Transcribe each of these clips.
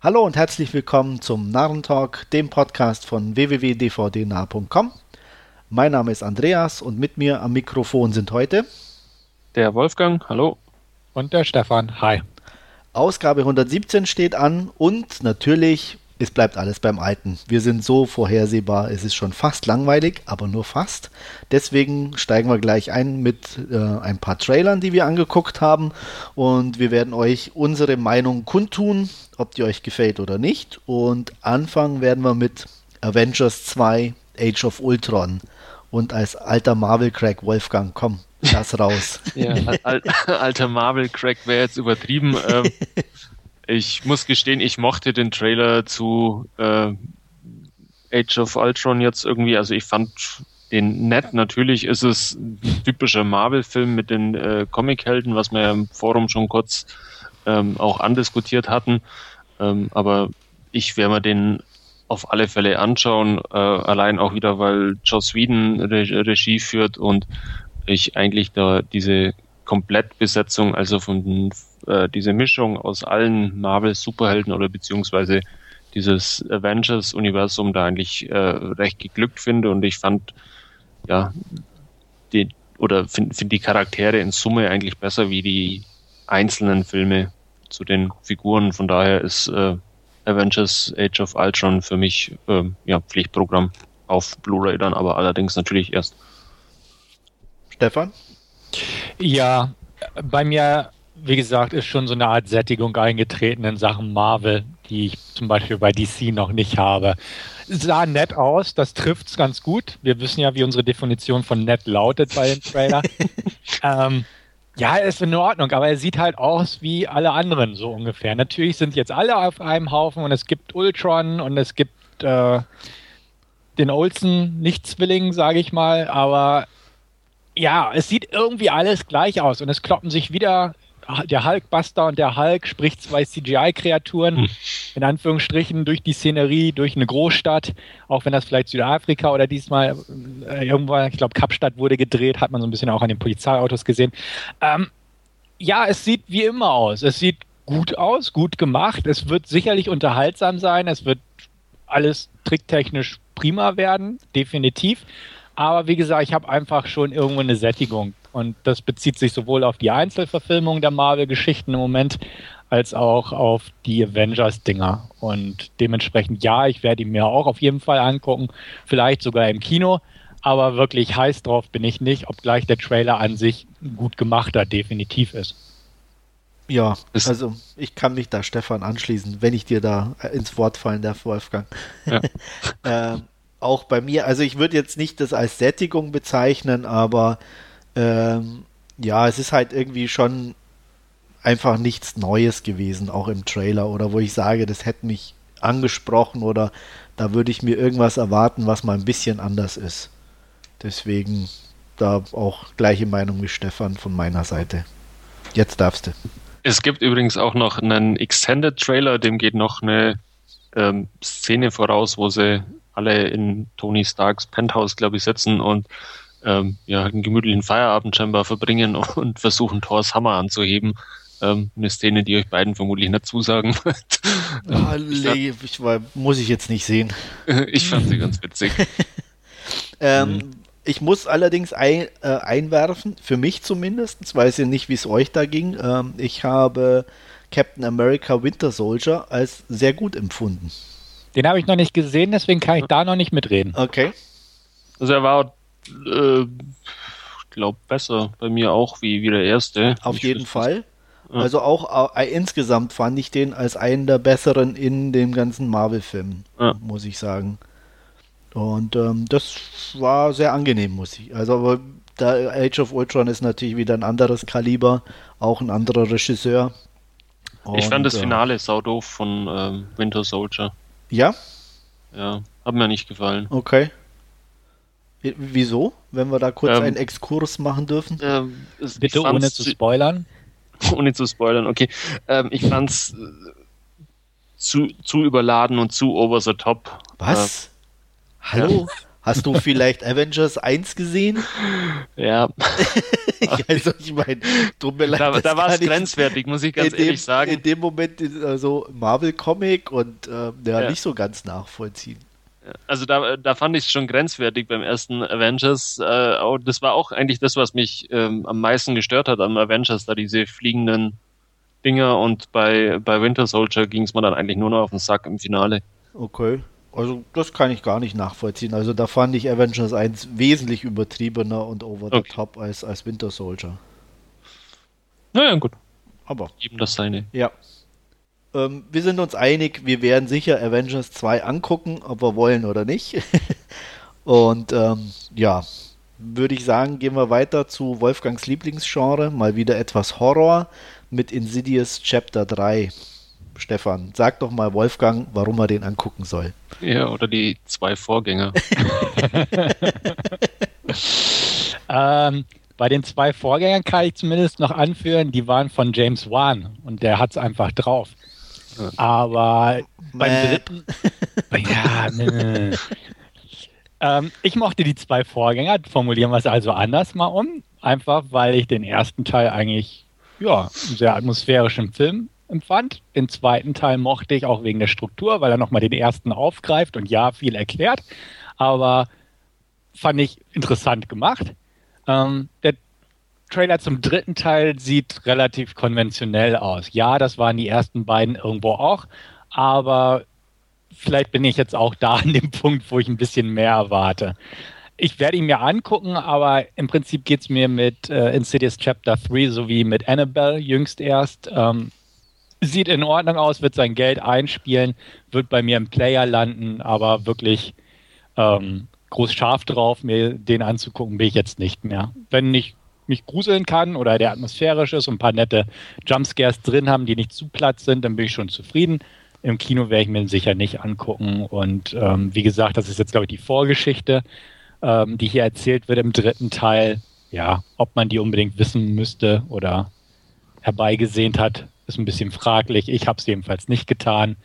Hallo und herzlich willkommen zum Narrentalk, dem Podcast von www.dvdnah.com. Mein Name ist Andreas und mit mir am Mikrofon sind heute der Wolfgang, hallo. Und der Stefan, hi. Ausgabe 117 steht an und natürlich, es bleibt alles beim Alten. Wir sind so vorhersehbar, es ist schon fast langweilig, aber nur fast. Deswegen steigen wir gleich ein mit äh, ein paar Trailern, die wir angeguckt haben und wir werden euch unsere Meinung kundtun, ob die euch gefällt oder nicht. Und anfangen werden wir mit Avengers 2 Age of Ultron. Und als alter Marvel-Crack Wolfgang, komm, lass raus. ja, al alter Marvel-Crack wäre jetzt übertrieben. Ähm, ich muss gestehen, ich mochte den Trailer zu äh, Age of Ultron jetzt irgendwie, also ich fand den nett. Natürlich ist es ein typischer Marvel-Film mit den äh, Comic-Helden, was wir ja im Forum schon kurz ähm, auch andiskutiert hatten. Ähm, aber ich werde mir den auf alle Fälle anschauen, äh, allein auch wieder, weil Joss Whedon Re Regie führt und ich eigentlich da diese Komplettbesetzung, also von äh, diese Mischung aus allen Marvel-Superhelden oder beziehungsweise dieses Avengers-Universum da eigentlich äh, recht geglückt finde und ich fand ja die oder finde find die Charaktere in Summe eigentlich besser wie die einzelnen Filme zu den Figuren. Von daher ist äh, Avengers Age of Ultron für mich äh, ja, Pflichtprogramm auf Blu-ray dann, aber allerdings natürlich erst. Stefan? Ja, bei mir, wie gesagt, ist schon so eine Art Sättigung eingetreten in Sachen Marvel, die ich zum Beispiel bei DC noch nicht habe. Sah nett aus, das trifft es ganz gut. Wir wissen ja, wie unsere Definition von nett lautet bei dem Trailer. ähm, ja, er ist in Ordnung, aber er sieht halt aus wie alle anderen so ungefähr. Natürlich sind jetzt alle auf einem Haufen und es gibt Ultron und es gibt äh, den Olsen, nicht Zwilling, sage ich mal, aber ja, es sieht irgendwie alles gleich aus und es kloppen sich wieder der Hulkbuster und der Hulk, sprich zwei CGI-Kreaturen, hm. in Anführungsstrichen, durch die Szenerie, durch eine Großstadt, auch wenn das vielleicht Südafrika oder diesmal äh, irgendwo, ich glaube, Kapstadt wurde gedreht, hat man so ein bisschen auch an den Polizeiautos gesehen. Ähm, ja, es sieht wie immer aus. Es sieht gut aus, gut gemacht. Es wird sicherlich unterhaltsam sein. Es wird alles tricktechnisch prima werden, definitiv. Aber wie gesagt, ich habe einfach schon irgendwo eine Sättigung. Und das bezieht sich sowohl auf die Einzelverfilmung der Marvel-Geschichten im Moment, als auch auf die Avengers-Dinger. Und dementsprechend, ja, ich werde ihn mir auch auf jeden Fall angucken, vielleicht sogar im Kino. Aber wirklich heiß drauf bin ich nicht, obgleich der Trailer an sich gut gemachter definitiv ist. Ja, also ich kann mich da Stefan anschließen, wenn ich dir da ins Wort fallen darf, Wolfgang. Ja. ähm, auch bei mir, also ich würde jetzt nicht das als Sättigung bezeichnen, aber ähm, ja, es ist halt irgendwie schon einfach nichts Neues gewesen, auch im Trailer oder wo ich sage, das hätte mich angesprochen oder da würde ich mir irgendwas erwarten, was mal ein bisschen anders ist. Deswegen da auch gleiche Meinung wie Stefan von meiner Seite. Jetzt darfst du. Es gibt übrigens auch noch einen Extended Trailer, dem geht noch eine ähm, Szene voraus, wo sie alle in Tony Starks Penthouse, glaube ich, sitzen und ähm, ja, einen gemütlichen Feierabend scheinbar verbringen und versuchen, Thors Hammer anzuheben. Ähm, eine Szene, die euch beiden vermutlich nicht zusagen wird. Ah, nee, ich war, muss ich jetzt nicht sehen. ich fand sie ganz witzig. ähm, mhm. Ich muss allerdings ein, äh, einwerfen, für mich zumindest, weiß ich nicht, wie es euch da ging. Ähm, ich habe Captain America Winter Soldier als sehr gut empfunden. Den habe ich noch nicht gesehen, deswegen kann ich da noch nicht mitreden. Okay. Also er war äh, ich glaube, besser bei mir auch wie, wie der erste. Auf ich jeden Fall. Ja. Also auch äh, insgesamt fand ich den als einen der besseren in dem ganzen Marvel-Film, ja. muss ich sagen. Und ähm, das war sehr angenehm, muss ich. Also aber der Age of Ultron ist natürlich wieder ein anderes Kaliber, auch ein anderer Regisseur. Und, ich fand das äh, Finale äh, saudoof von ähm, Winter Soldier. Ja? Ja, hat mir nicht gefallen. Okay. Wieso? Wenn wir da kurz ähm, einen Exkurs machen dürfen? Ähm, Bitte ohne zu spoilern. Ohne zu spoilern, okay. Ähm, ich fand's äh, zu, zu überladen und zu over the top. Was? Äh, Hallo? Ja. Hast du vielleicht Avengers 1 gesehen? Ja. also ich meine, tut mir leid. Da, da war es grenzwertig, muss ich ganz ehrlich dem, sagen. In dem Moment also Marvel-Comic und äh, ja, ja, nicht so ganz nachvollziehen. Also da, da fand ich es schon grenzwertig beim ersten Avengers. Äh, das war auch eigentlich das, was mich ähm, am meisten gestört hat am Avengers, da diese fliegenden Dinger und bei, bei Winter Soldier ging es mir dann eigentlich nur noch auf den Sack im Finale. Okay. Also das kann ich gar nicht nachvollziehen. Also da fand ich Avengers 1 wesentlich übertriebener und over the okay. top als, als Winter Soldier. Naja, gut. Aber. Eben das seine. Ja. Ähm, wir sind uns einig, wir werden sicher Avengers 2 angucken, ob wir wollen oder nicht. und ähm, ja, würde ich sagen, gehen wir weiter zu Wolfgangs Lieblingsgenre. Mal wieder etwas Horror mit Insidious Chapter 3. Stefan, sag doch mal Wolfgang, warum er den angucken soll. Ja, oder die zwei Vorgänger. ähm, bei den zwei Vorgängern kann ich zumindest noch anführen, die waren von James Wan und der hat es einfach drauf. Aber beim dritten. ja, ne. ähm, ich mochte die zwei Vorgänger, formulieren wir es also anders mal um. Einfach weil ich den ersten Teil eigentlich ja, einen sehr atmosphärischen Film empfand. Den zweiten Teil mochte ich auch wegen der Struktur, weil er nochmal den ersten aufgreift und ja, viel erklärt. Aber fand ich interessant gemacht. Ähm, der Trailer zum dritten Teil sieht relativ konventionell aus. Ja, das waren die ersten beiden irgendwo auch, aber vielleicht bin ich jetzt auch da an dem Punkt, wo ich ein bisschen mehr erwarte. Ich werde ihn mir angucken, aber im Prinzip geht es mir mit äh, Insidious Chapter 3 sowie mit Annabelle jüngst erst. Ähm, sieht in Ordnung aus, wird sein Geld einspielen, wird bei mir im Player landen, aber wirklich ähm, groß scharf drauf, mir den anzugucken, bin ich jetzt nicht mehr. Wenn ich mich gruseln kann oder der atmosphärisch ist und ein paar nette Jumpscares drin haben, die nicht zu platt sind, dann bin ich schon zufrieden. Im Kino werde ich mir sicher nicht angucken. Und ähm, wie gesagt, das ist jetzt, glaube ich, die Vorgeschichte, ähm, die hier erzählt wird im dritten Teil. Ja, ob man die unbedingt wissen müsste oder herbeigesehnt hat, ist ein bisschen fraglich. Ich habe es jedenfalls nicht getan.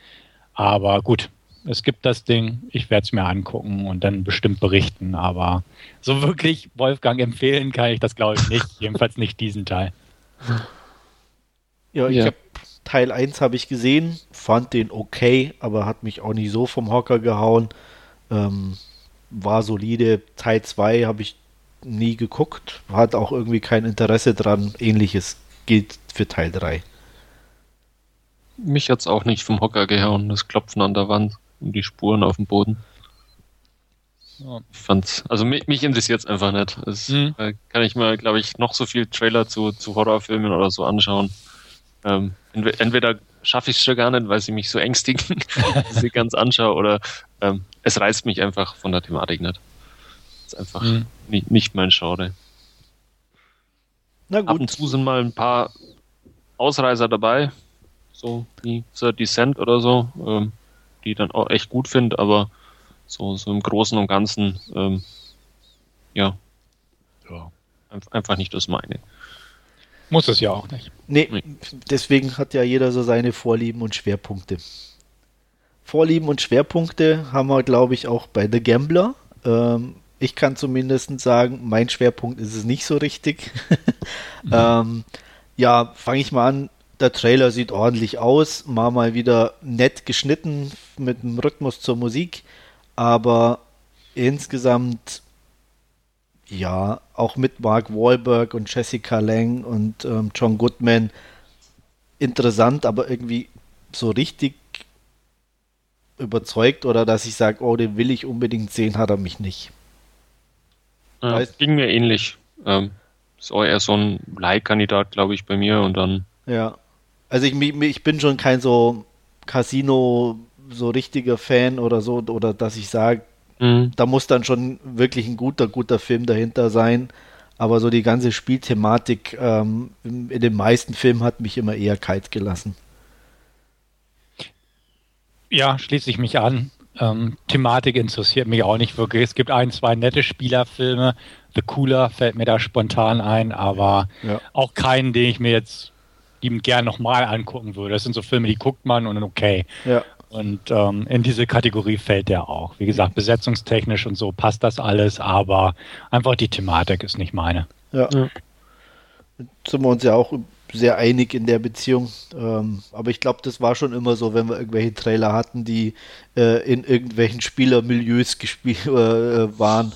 Aber gut, es gibt das Ding, ich werde es mir angucken und dann bestimmt berichten, aber so wirklich Wolfgang empfehlen kann ich das glaube ich nicht, jedenfalls nicht diesen Teil. Ja, ich ja. habe Teil 1 habe ich gesehen, fand den okay, aber hat mich auch nicht so vom Hocker gehauen. Ähm, war solide. Teil 2 habe ich nie geguckt, hat auch irgendwie kein Interesse dran. Ähnliches gilt für Teil 3. Mich hat es auch nicht vom Hocker gehauen, das Klopfen an der Wand und die Spuren auf dem Boden. Ja. Ich fand's, also mich, mich interessiert es einfach nicht. Es, mhm. äh, kann ich mir, glaube ich, noch so viel Trailer zu, zu Horrorfilmen oder so anschauen. Ähm, entweder schaffe ich es schon gar nicht, weil sie mich so ängstigen, dass ich sie ganz anschaue, oder ähm, es reißt mich einfach von der Thematik nicht. Das ist einfach mhm. nicht, nicht mein Genre. Na gut. Ab und zu sind mal ein paar Ausreißer dabei, so wie The Descent oder so. Ähm, die ich dann auch echt gut finde, aber so, so im Großen und Ganzen, ähm, ja, ja, einfach nicht das meine. Muss es ja auch nicht. Nee, nee, deswegen hat ja jeder so seine Vorlieben und Schwerpunkte. Vorlieben und Schwerpunkte haben wir, glaube ich, auch bei The Gambler. Ähm, ich kann zumindest sagen, mein Schwerpunkt ist es nicht so richtig. mhm. ähm, ja, fange ich mal an. Der Trailer sieht ordentlich aus, mal mal wieder nett geschnitten mit dem Rhythmus zur Musik, aber insgesamt ja, auch mit Mark Wahlberg und Jessica Lang und ähm, John Goodman interessant, aber irgendwie so richtig überzeugt oder dass ich sage, oh, den will ich unbedingt sehen, hat er mich nicht. Ja, weißt, ging mir ähnlich. Ähm, ist auch eher so ein Leihkandidat, glaube ich, bei mir und dann. Ja. Also ich, ich bin schon kein so Casino so richtiger Fan oder so, oder dass ich sage, mhm. da muss dann schon wirklich ein guter, guter Film dahinter sein. Aber so die ganze Spielthematik ähm, in, in den meisten Filmen hat mich immer eher kalt gelassen. Ja, schließe ich mich an. Ähm, Thematik interessiert mich auch nicht wirklich. Es gibt ein, zwei nette Spielerfilme. The Cooler fällt mir da spontan ein, aber ja. auch keinen, den ich mir jetzt liebend gern nochmal angucken würde. Das sind so Filme, die guckt man und okay. Ja. Und ähm, in diese Kategorie fällt der auch. Wie gesagt, besetzungstechnisch und so passt das alles, aber einfach die Thematik ist nicht meine. Ja. ja. Sind wir uns ja auch sehr einig in der Beziehung. Ähm, aber ich glaube, das war schon immer so, wenn wir irgendwelche Trailer hatten, die äh, in irgendwelchen Spielermilieus gespielt äh, waren.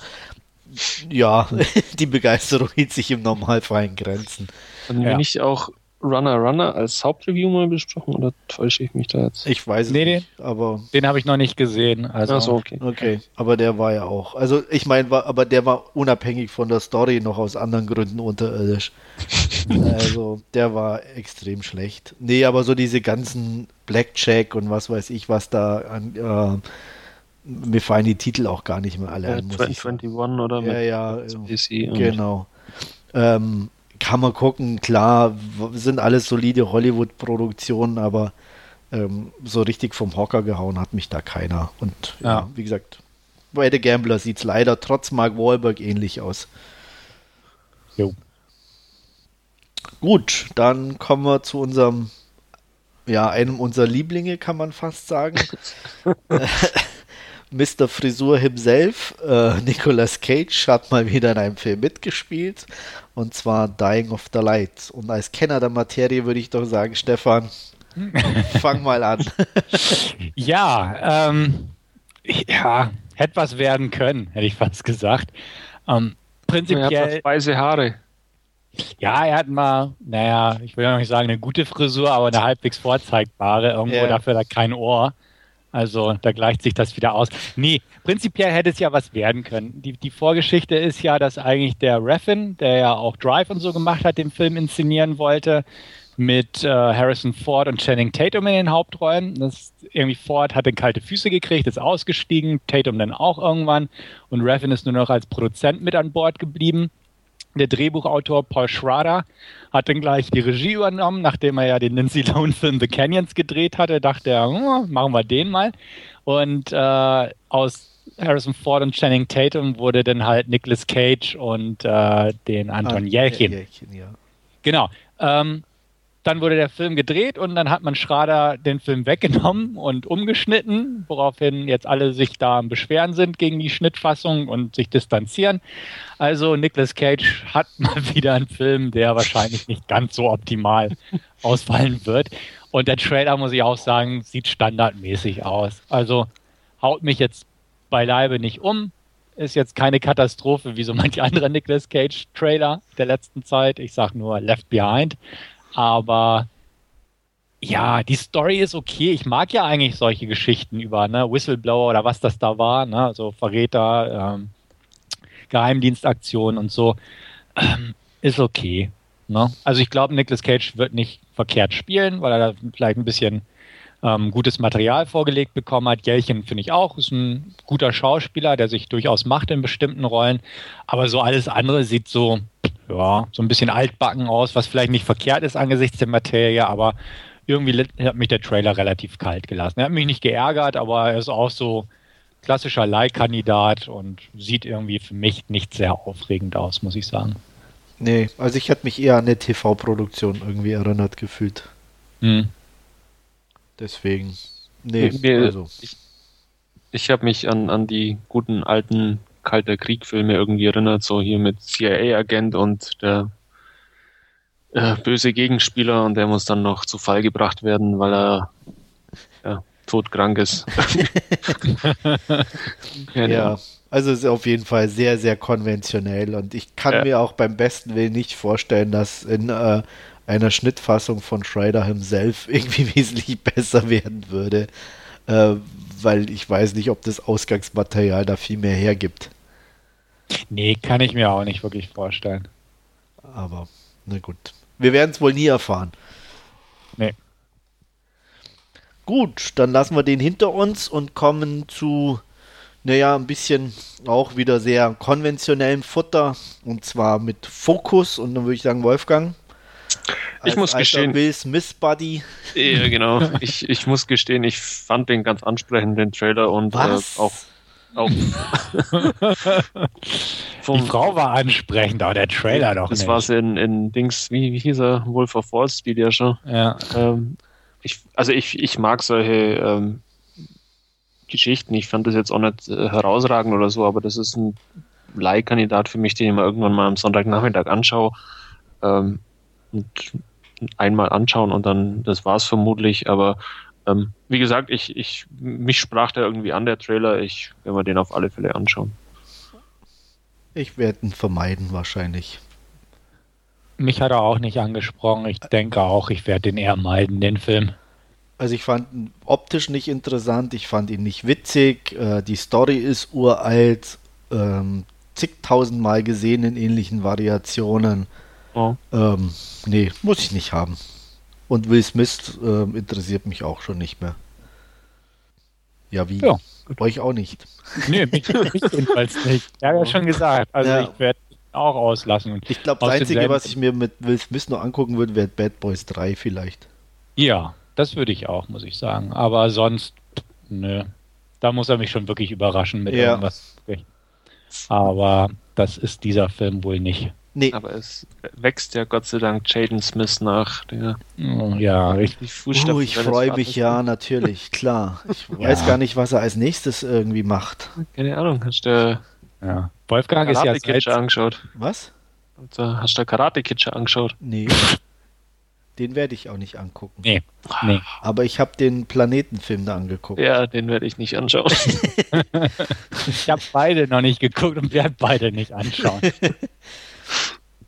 Ja, die Begeisterung hielt sich im Normalfall in Grenzen. Und wenn ja. ich auch Runner Runner als Hauptreview mal besprochen oder täusche ich mich da jetzt? Ich weiß nee, nicht, aber den habe ich noch nicht gesehen. Also Ach so, okay. Okay, aber der war ja auch. Also ich meine, aber der war unabhängig von der Story noch aus anderen Gründen unterirdisch. also der war extrem schlecht. Nee, aber so diese ganzen Blackjack und was weiß ich, was da an äh, mir fallen die Titel auch gar nicht mehr alle. Ja, 2021 oder ja, ja, PC genau. Ähm, kann man gucken, klar, sind alles solide Hollywood-Produktionen, aber ähm, so richtig vom Hocker gehauen hat mich da keiner. Und ja, ja wie gesagt, bei The Gambler sieht es leider trotz Mark Wahlberg ähnlich aus. Jo. Gut, dann kommen wir zu unserem, ja, einem unserer Lieblinge, kann man fast sagen. Mr. Frisur himself, äh, Nicolas Cage, hat mal wieder in einem Film mitgespielt und zwar Dying of the Light. Und als Kenner der Materie würde ich doch sagen, Stefan, fang mal an. ja, ähm, ja, hätte was werden können, hätte ich fast gesagt. Ähm, prinzipiell. Er hat weiße Haare. Ja, er hat mal, naja, ich will ja noch nicht sagen eine gute Frisur, aber eine halbwegs vorzeigbare. Irgendwo yeah. dafür da kein Ohr. Also da gleicht sich das wieder aus. Nee, prinzipiell hätte es ja was werden können. Die, die Vorgeschichte ist ja, dass eigentlich der Raffin, der ja auch Drive und so gemacht hat, den Film inszenieren wollte, mit äh, Harrison Ford und Channing Tatum in den Hauptrollen. Das irgendwie Ford hatte kalte Füße gekriegt, ist ausgestiegen, Tatum dann auch irgendwann und Raffin ist nur noch als Produzent mit an Bord geblieben. Der Drehbuchautor Paul Schrader hat dann gleich die Regie übernommen, nachdem er ja den Nancy Lohan-Film The Canyons gedreht hatte, dachte er, hm, machen wir den mal. Und äh, aus Harrison Ford und Channing Tatum wurde dann halt Nicolas Cage und äh, den Anton ah, Jelchin. Jelchin ja. Genau. Ähm, dann wurde der Film gedreht und dann hat man Schrader den Film weggenommen und umgeschnitten, woraufhin jetzt alle sich da am Beschweren sind gegen die Schnittfassung und sich distanzieren. Also Nicolas Cage hat mal wieder einen Film, der wahrscheinlich nicht ganz so optimal ausfallen wird. Und der Trailer, muss ich auch sagen, sieht standardmäßig aus. Also haut mich jetzt beileibe nicht um. Ist jetzt keine Katastrophe wie so manche andere Nicolas Cage Trailer der letzten Zeit. Ich sag nur Left Behind. Aber ja, die Story ist okay. Ich mag ja eigentlich solche Geschichten über ne, Whistleblower oder was das da war, ne, also Verräter, ähm, Geheimdienstaktionen und so. Ähm, ist okay. Ne? Also ich glaube, Nicolas Cage wird nicht verkehrt spielen, weil er da vielleicht ein bisschen ähm, gutes Material vorgelegt bekommen hat. Jelchen finde ich auch, ist ein guter Schauspieler, der sich durchaus macht in bestimmten Rollen. Aber so alles andere sieht so ja, so ein bisschen altbacken aus, was vielleicht nicht verkehrt ist angesichts der Materie, aber irgendwie hat mich der Trailer relativ kalt gelassen. Er hat mich nicht geärgert, aber er ist auch so klassischer Leihkandidat und sieht irgendwie für mich nicht sehr aufregend aus, muss ich sagen. Nee, also ich hätte mich eher an eine TV-Produktion irgendwie erinnert gefühlt. Hm. Deswegen. Nee, also. Ich, ich habe mich an, an die guten alten Kalter Krieg-Filme irgendwie erinnert, so hier mit CIA-Agent und der äh, böse Gegenspieler und der muss dann noch zu Fall gebracht werden, weil er ja, todkrank ist. ja, also es ist auf jeden Fall sehr, sehr konventionell und ich kann ja. mir auch beim besten Willen nicht vorstellen, dass in äh, einer Schnittfassung von Schreider himself irgendwie wesentlich besser werden würde, äh, weil ich weiß nicht, ob das Ausgangsmaterial da viel mehr hergibt. Nee, kann ich mir auch nicht wirklich vorstellen. Aber, na gut. Wir werden es wohl nie erfahren. Nee. Gut, dann lassen wir den hinter uns und kommen zu, naja, ein bisschen auch wieder sehr konventionellem Futter. Und zwar mit Fokus. Und dann würde ich sagen, Wolfgang. ich muss gestehen. Will Smith Buddy. Ja, genau. ich, ich muss gestehen, ich fand den ganz ansprechend, den Trailer und äh, auch Oh. Die Frau war ansprechend, aber der Trailer doch das nicht. Das war es in, in Dings, wie, wie hieß er? Wolf of Wall Street ja schon. Ja. Ähm, ich, also ich, ich mag solche ähm, Geschichten. Ich fand das jetzt auch nicht äh, herausragend oder so, aber das ist ein Leihkandidat für mich, den ich mir irgendwann mal am Sonntagnachmittag anschaue. Ähm, und einmal anschauen und dann, das war's vermutlich, aber ähm, wie gesagt, ich, ich, mich sprach da irgendwie an, der Trailer. Ich werde mir den auf alle Fälle anschauen. Ich werde ihn vermeiden, wahrscheinlich. Mich hat er auch nicht angesprochen. Ich denke auch, ich werde den eher meiden, den Film. Also ich fand ihn optisch nicht interessant, ich fand ihn nicht witzig, äh, die Story ist uralt, ähm, zigtausendmal gesehen in ähnlichen Variationen. Oh. Ähm, nee, muss ich nicht haben. Und Will Smith äh, interessiert mich auch schon nicht mehr. Ja, wie? Ja. Euch auch nicht. Nee, mich, jedenfalls nicht. Ich habe ja schon gesagt. Also ja. ich werde auch auslassen. ich glaube, das Einzige, was ich mir mit Will Smith noch angucken würde, wäre Bad Boys 3 vielleicht. Ja, das würde ich auch, muss ich sagen. Aber sonst, nö. Da muss er mich schon wirklich überraschen mit ja. irgendwas. Aber das ist dieser Film wohl nicht. Nee. Aber es wächst ja Gott sei Dank Jaden Smith nach. Der oh, ja, richtig. Oh, ich freue mich ja, natürlich, klar. Ich ja. weiß gar nicht, was er als nächstes irgendwie macht. Keine Ahnung, hast du ja. Wolfgang ist ja seit... angeschaut? Was? Hast du Karate Kid angeschaut? Nee. Den werde ich auch nicht angucken. Nee. nee. Aber ich habe den Planetenfilm da angeguckt. Ja, den werde ich nicht anschauen. ich habe beide noch nicht geguckt und werde beide nicht anschauen.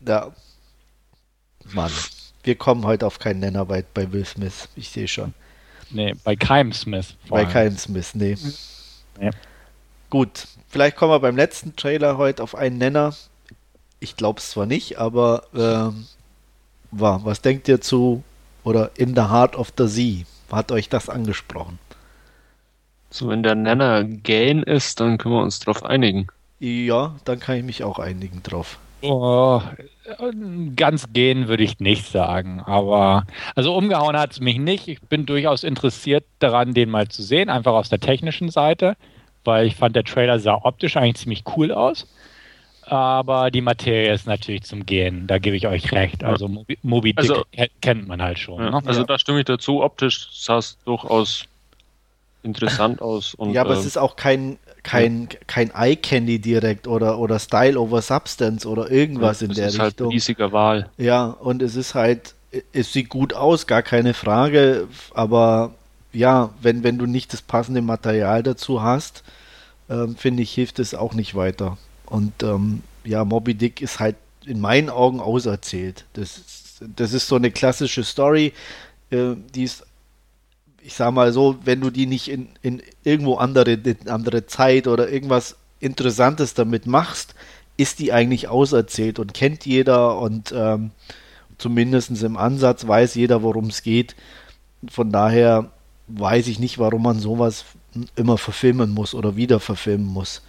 Ja. Mann. Wir kommen heute auf keinen Nenner bei, bei Will Smith. Ich sehe schon. Nee, bei keinem Smith. Bei keinem Smith, nee. nee. Gut, vielleicht kommen wir beim letzten Trailer heute auf einen Nenner. Ich glaube es zwar nicht, aber ähm, war. Was denkt ihr zu oder In the Heart of the Sea? Hat euch das angesprochen? So, wenn der Nenner Gain ist, dann können wir uns drauf einigen. Ja, dann kann ich mich auch einigen drauf. Oh, ganz gehen würde ich nicht sagen, aber also umgehauen hat es mich nicht. Ich bin durchaus interessiert daran, den mal zu sehen, einfach aus der technischen Seite, weil ich fand, der Trailer sah optisch eigentlich ziemlich cool aus. Aber die Materie ist natürlich zum Gehen, da gebe ich euch recht. Also Moby, Moby Dick also, kennt man halt schon. Ja, ne? Also da stimme ich dazu, optisch sah es durchaus interessant aus. Und, ja, aber äh, es ist auch kein kein, kein Eye Candy direkt oder, oder Style over Substance oder irgendwas ja, in der Richtung. Das ist halt riesiger Wahl. Ja, und es ist halt, es sieht gut aus, gar keine Frage, aber ja, wenn, wenn du nicht das passende Material dazu hast, ähm, finde ich, hilft es auch nicht weiter. Und ähm, ja, Moby Dick ist halt in meinen Augen auserzählt. Das, das ist so eine klassische Story, äh, die ist ich sag mal so, wenn du die nicht in, in irgendwo andere, in andere Zeit oder irgendwas Interessantes damit machst, ist die eigentlich auserzählt und kennt jeder und ähm, zumindest im Ansatz weiß jeder, worum es geht. Von daher weiß ich nicht, warum man sowas immer verfilmen muss oder wieder verfilmen muss.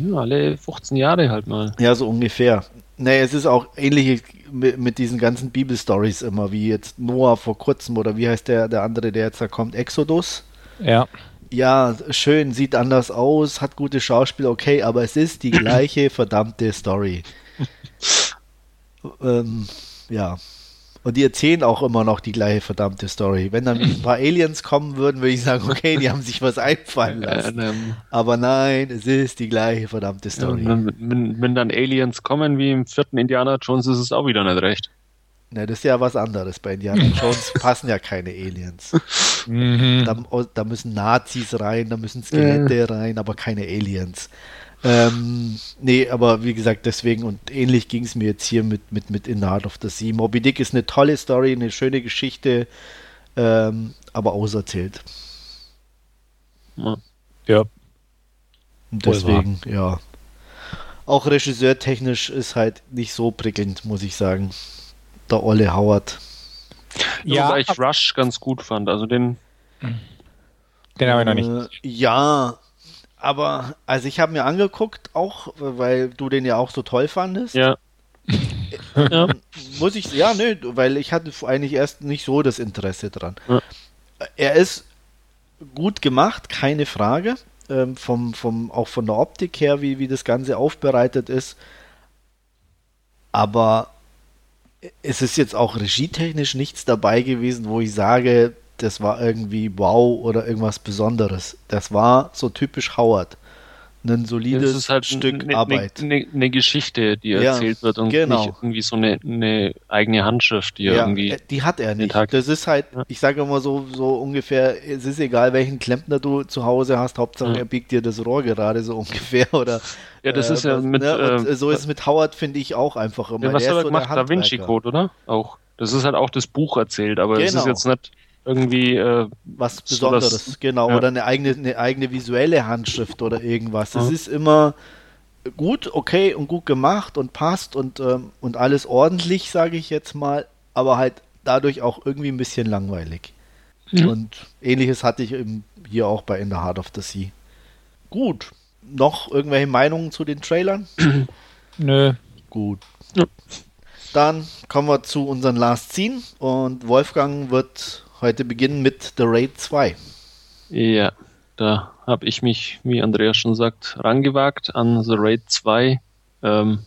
Ja, alle 15 Jahre halt mal. Ja, so ungefähr. Nee, es ist auch ähnlich mit, mit diesen ganzen Bibelstories immer, wie jetzt Noah vor kurzem oder wie heißt der, der andere, der jetzt da kommt, Exodus. Ja. Ja, schön, sieht anders aus, hat gute Schauspieler, okay, aber es ist die gleiche verdammte Story. ähm, ja. Und die erzählen auch immer noch die gleiche verdammte Story. Wenn dann ein paar Aliens kommen würden, würde ich sagen, okay, die haben sich was einfallen lassen. Ähm, Aber nein, es ist die gleiche verdammte Story. Ja, wenn, wenn, wenn, dann Aliens kommen wie im vierten Indiana Jones, ist es auch wieder nicht recht. Ne, das ist ja was anderes. Bei Indiana Jones passen ja keine Aliens. Mhm. Da, oh, da, müssen Nazis rein, da müssen Skelette rein, aber keine Aliens. Ähm, nee, aber wie gesagt, deswegen und ähnlich ging es mir jetzt hier mit, mit, mit In the Heart of the Sea. Moby Dick ist eine tolle Story, eine schöne Geschichte, ähm, aber auserzählt. Ja. Und deswegen, ja. Auch regisseurtechnisch ist halt nicht so prickelnd, muss ich sagen. Der Olle Howard. Ja, Wobei ich Rush ganz gut fand. Also den. Den habe ich noch nicht. Äh, ja, aber also ich habe mir angeguckt, auch weil du den ja auch so toll fandest. Ja. ja. Muss ich, ja, nö, weil ich hatte eigentlich erst nicht so das Interesse dran. Ja. Er ist gut gemacht, keine Frage. Ähm, vom, vom, auch von der Optik her, wie, wie das Ganze aufbereitet ist. Aber es ist jetzt auch regietechnisch nichts dabei gewesen, wo ich sage, das war irgendwie wow oder irgendwas Besonderes. Das war so typisch Howard ein solides halt Stück ne, Arbeit. Eine ne, ne Geschichte, die Ja, erzählt wird und genau. nicht irgendwie so eine, eigene Handschrift, die er Ja, irgendwie. äh, die hat er nicht. Das ist halt, ich sage immer so, so ungefähr, es ist egal, welchen Klempner du zu Hause hast, Hauptsache Ja. er biegt dir das Rohr gerade so ungefähr. Oder, Ja, das äh, ist ja mit. ne? und, äh, so ist es mit Howard, finde ich auch einfach immer. ja, was hat er so gemacht? Da Vinci. Code, oder? Auch. Das ist halt auch das Buch erzählt, aber es Genau. ist jetzt nicht irgendwie. Äh, Was So Besonderes, was- genau. ja. Oder eine eigene, eine eigene visuelle Handschrift oder irgendwas. Es ist immer gut, okay und gut gemacht und passt und, ähm, und alles ordentlich, sage ich jetzt mal, aber halt dadurch auch irgendwie ein bisschen langweilig. Mhm. Und ähnliches hatte ich eben hier auch bei In the Heart of the Sea. Gut. Noch irgendwelche Meinungen zu den Trailern? Nö. Gut. Ja. Dann kommen wir zu unseren Last Scene und Wolfgang wird heute beginnen mit The Raid 2. ja, da habe ich mich, wie Andreas schon sagt, rangewagt an The Raid 2 ähm,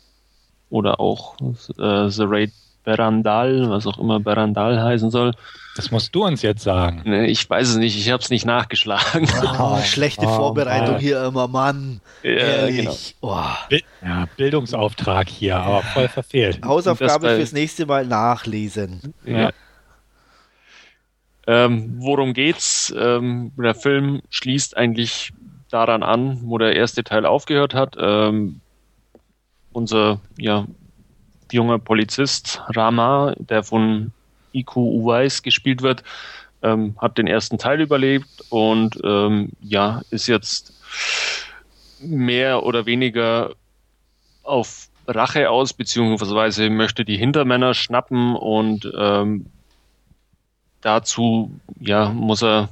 oder auch äh, The Raid Berandal, was auch immer Berandal heißen soll. Das musst du uns jetzt sagen. Ne, ich weiß es nicht, ich habe es nicht nachgeschlagen. Oh, schlechte Oh, Vorbereitung Mann. hier immer, Mann. Ja, Ehrlich. genau. Oh. Bi ja, Bildungsauftrag hier, aber voll verfehlt. Hausaufgabe fürs nächste Mal nachlesen. Ja. Ähm, worum geht's? Ähm, der Film schließt eigentlich daran an, wo der erste Teil aufgehört hat. Ähm, unser ja, junger Polizist Rama, der von Iku Uwais gespielt wird, ähm, hat den ersten Teil überlebt und ähm, ja, ist jetzt mehr oder weniger auf Rache aus, beziehungsweise möchte die Hintermänner schnappen und ähm, dazu ja, muss er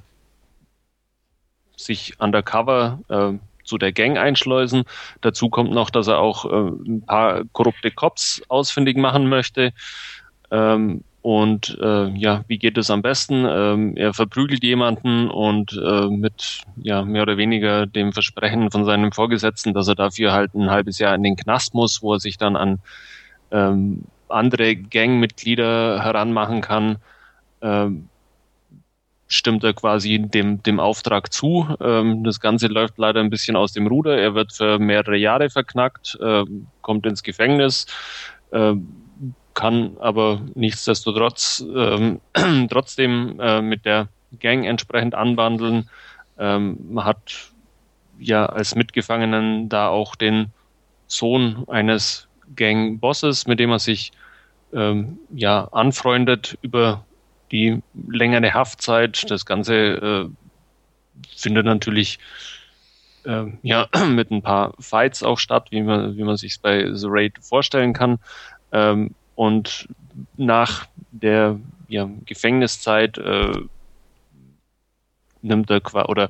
sich undercover äh, zu der Gang einschleusen. Dazu kommt noch, dass er auch äh, ein paar korrupte Cops ausfindig machen möchte. Ähm, und äh, ja, wie geht es am besten? Ähm, er verprügelt jemanden und äh, mit ja mehr oder weniger dem Versprechen von seinem Vorgesetzten, dass er dafür halt ein halbes Jahr in den Knast muss, wo er sich dann an ähm, andere Gangmitglieder heranmachen kann, ähm, stimmt er quasi dem, dem Auftrag zu. Ähm, das Ganze läuft leider ein bisschen aus dem Ruder. Er wird für mehrere Jahre verknackt, ähm, kommt ins Gefängnis, ähm, kann aber nichtsdestotrotz ähm, trotzdem äh, mit der Gang entsprechend anwandeln. Ähm, hat ja als Mitgefangenen da auch den Sohn eines Gang-Bosses, mit dem er sich ähm, ja anfreundet über die längere Haftzeit. Das Ganze äh, findet natürlich äh, ja mit ein paar Fights auch statt, wie man wie man sich bei The Raid vorstellen kann. Ähm, und nach der ja, Gefängniszeit äh, nimmt er oder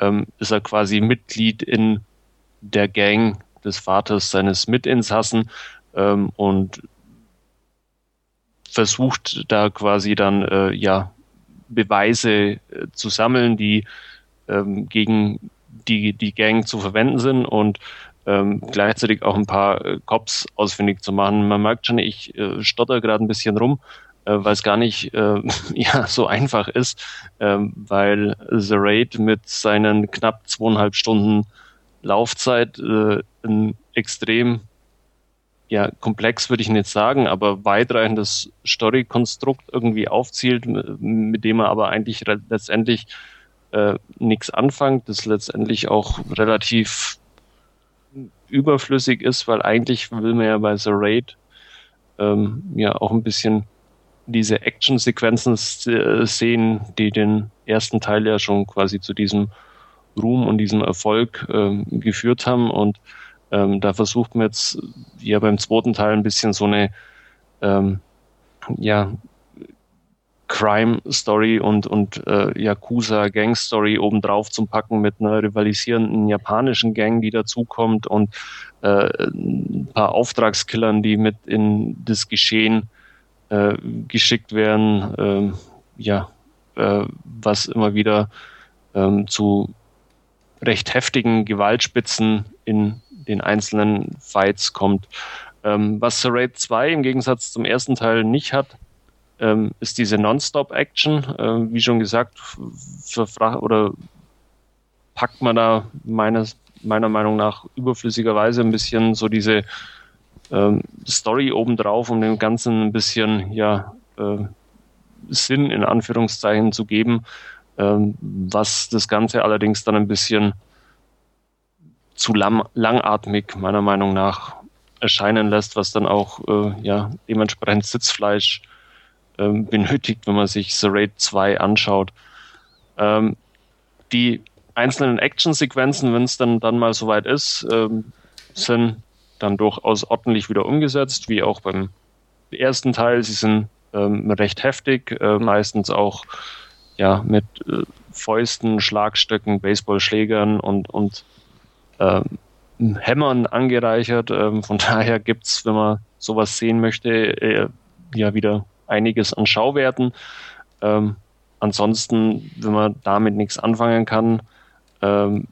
ähm, ist er quasi Mitglied in der Gang des Vaters seines Mitinsassen ähm, und versucht da quasi dann äh, ja Beweise äh, zu sammeln, die ähm, gegen die, die Gang zu verwenden sind und ähm, gleichzeitig auch ein paar äh, Cops ausfindig zu machen. Man merkt schon, ich äh, stotter gerade ein bisschen rum, äh, weil es gar nicht äh, ja, so einfach ist, ähm, weil The Raid mit seinen knapp zweieinhalb Stunden Laufzeit äh, ein extrem ja, komplex würde ich nicht sagen, aber weitreichendes Story-Konstrukt irgendwie aufzielt, mit dem er aber eigentlich letztendlich äh, nichts anfängt, das letztendlich auch relativ überflüssig ist, weil eigentlich will man ja bei The Raid ähm, ja auch ein bisschen diese Action-Sequenzen äh, sehen, die den ersten Teil ja schon quasi zu diesem Ruhm und diesem Erfolg ähm, geführt haben und ähm, da versucht man jetzt ja beim zweiten Teil ein bisschen so eine ähm, ja, Crime-Story und, und äh, Yakuza-Gang-Story obendrauf zu packen mit einer rivalisierenden japanischen Gang, die dazukommt und äh, ein paar Auftragskillern, die mit in das Geschehen äh, geschickt werden, ähm, ja, äh, was immer wieder ähm, zu recht heftigen Gewaltspitzen in den einzelnen Fights kommt. Ähm, was The Raid 2 im Gegensatz zum ersten Teil nicht hat, ähm, ist diese Non-Stop-Action. Ähm, wie schon gesagt, oder packt man da meines, meiner Meinung nach überflüssigerweise ein bisschen so diese ähm, Story obendrauf, um dem Ganzen ein bisschen ja, äh, Sinn in Anführungszeichen zu geben, ähm, was das Ganze allerdings dann ein bisschen zu lang, langatmig meiner Meinung nach erscheinen lässt, was dann auch äh, ja, dementsprechend Sitzfleisch ähm, benötigt, wenn man sich The Raid 2 anschaut. Ähm, die einzelnen Actionsequenzen, wenn es dann, dann mal soweit ist, ähm, sind dann durchaus ordentlich wieder umgesetzt, wie auch beim ersten Teil. Sie sind ähm, recht heftig, äh, meistens auch ja, mit äh, Fäusten, Schlagstöcken, Baseballschlägern und, und äh, Hämmern angereichert. Ähm, von daher gibt's, wenn man sowas sehen möchte, äh, ja wieder einiges an Schauwerten. Ähm, ansonsten, wenn man damit nichts anfangen kann, ähm,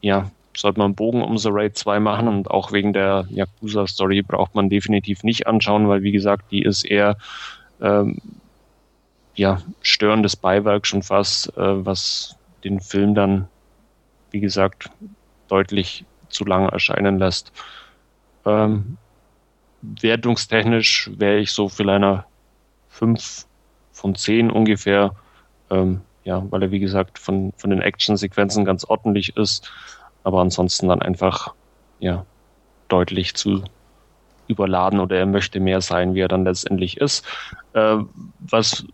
ja, sollte man einen Bogen um The Raid 2 machen und auch wegen der Yakuza-Story braucht man definitiv nicht anschauen, weil wie gesagt, die ist eher ähm, ja, störendes Beiwerk schon fast, äh, was den Film dann, wie gesagt, deutlich zu lang erscheinen lässt. Ähm, wertungstechnisch wäre ich so für einer 5 von 10 ungefähr. Ähm, ja, weil er, wie gesagt, von, von den Actionsequenzen ganz ordentlich ist, aber ansonsten dann einfach, ja, deutlich zu überladen oder er möchte mehr sein, wie er dann letztendlich ist. Äh, was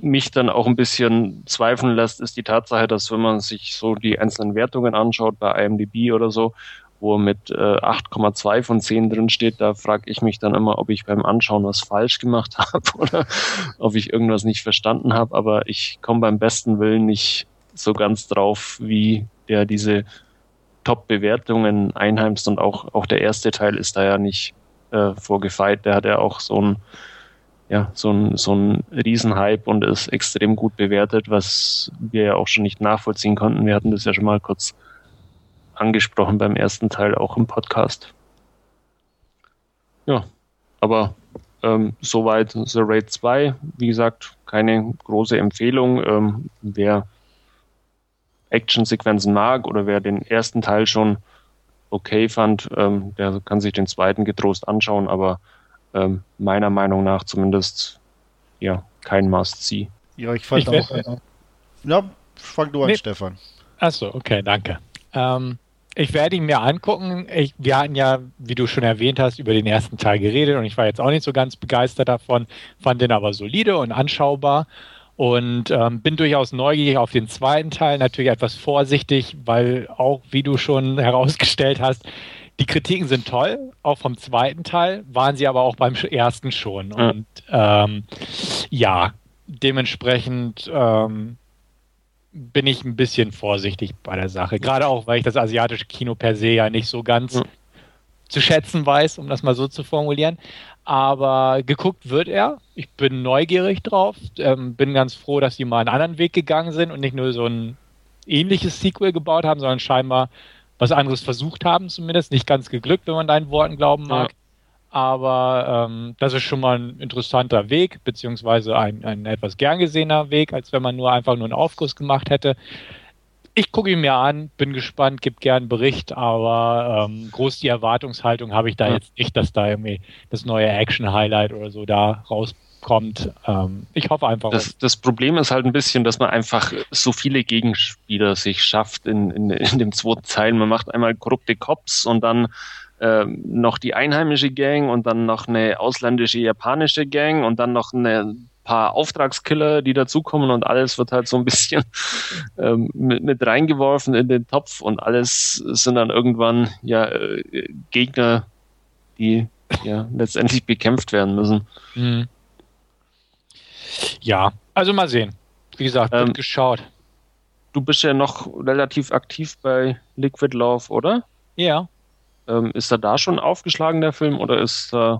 mich dann auch ein bisschen zweifeln lässt, ist die Tatsache, dass wenn man sich so die einzelnen Wertungen anschaut bei IMDb oder so wo er mit äh, 8,2 von 10 drin steht, da frage ich mich dann immer, ob ich beim Anschauen was falsch gemacht habe oder ob ich irgendwas nicht verstanden habe. Aber ich komme beim besten Willen nicht so ganz drauf, wie der diese Top-Bewertungen einheimst und auch, auch der erste Teil ist da ja nicht äh, vorgefeit. Der hat ja auch so ein ja, so ein, so ein Riesenhype und ist extrem gut bewertet, was wir ja auch schon nicht nachvollziehen konnten. Wir hatten das ja schon mal kurz angesprochen beim ersten Teil auch im Podcast. Ja, aber ähm, soweit The Raid 2. Wie gesagt, keine große Empfehlung. Ähm, wer Actionsequenzen mag oder wer den ersten Teil schon okay fand, ähm, der kann sich den zweiten getrost anschauen, aber ähm, meiner Meinung nach zumindest ja kein Must-See. Ja, ich fand ich auch. Äh, ja, fang du an, nee. Stefan. Achso, okay, danke. Ähm, ich werde ihn mir angucken. Ich, wir hatten ja, wie du schon erwähnt hast, über den ersten Teil geredet und ich war jetzt auch nicht so ganz begeistert davon, fand den aber solide und anschaubar und ähm, bin durchaus neugierig auf den zweiten Teil, natürlich etwas vorsichtig, weil auch, wie du schon herausgestellt hast, die Kritiken sind toll, auch vom zweiten Teil, waren sie aber auch beim ersten schon. Mhm. Und ähm, ja, dementsprechend ähm, bin ich ein bisschen vorsichtig bei der Sache. Gerade auch, weil ich das asiatische Kino per se ja nicht so ganz ja. zu schätzen weiß, um das mal so zu formulieren. Aber geguckt wird er. Ich bin neugierig drauf. Ähm, bin ganz froh, dass sie mal einen anderen Weg gegangen sind und nicht nur so ein ähnliches Sequel gebaut haben, sondern scheinbar was anderes versucht haben, zumindest. Nicht ganz geglückt, wenn man deinen Worten glauben mag. Ja aber ähm, das ist schon mal ein interessanter Weg, beziehungsweise ein, ein etwas gern gesehener Weg, als wenn man nur einfach nur einen Aufguss gemacht hätte. Ich gucke ihn mir an, bin gespannt, gebe gern einen Bericht, aber ähm, groß die Erwartungshaltung habe ich da ja. jetzt nicht, dass da irgendwie das neue Action-Highlight oder so da rauskommt. Ähm, ich hoffe einfach. Das, das, Problem ist halt ein bisschen, dass man einfach so viele Gegenspieler sich schafft in, in, in dem zweiten Teil. Man macht einmal korrupte Cops und dann ähm, noch die einheimische Gang und dann noch eine ausländische japanische Gang und dann noch eine paar Auftragskiller, die dazukommen und alles wird halt so ein bisschen ähm, mit, mit reingeworfen in den Topf und alles sind dann irgendwann ja äh, Gegner, die ja letztendlich bekämpft werden müssen. Mhm. Ja, also mal sehen. Wie gesagt, wird ähm, geschaut. Du bist ja noch relativ aktiv bei Liquid Love, oder? Ja. Ähm, ist er da schon aufgeschlagen, der Film, oder ist äh,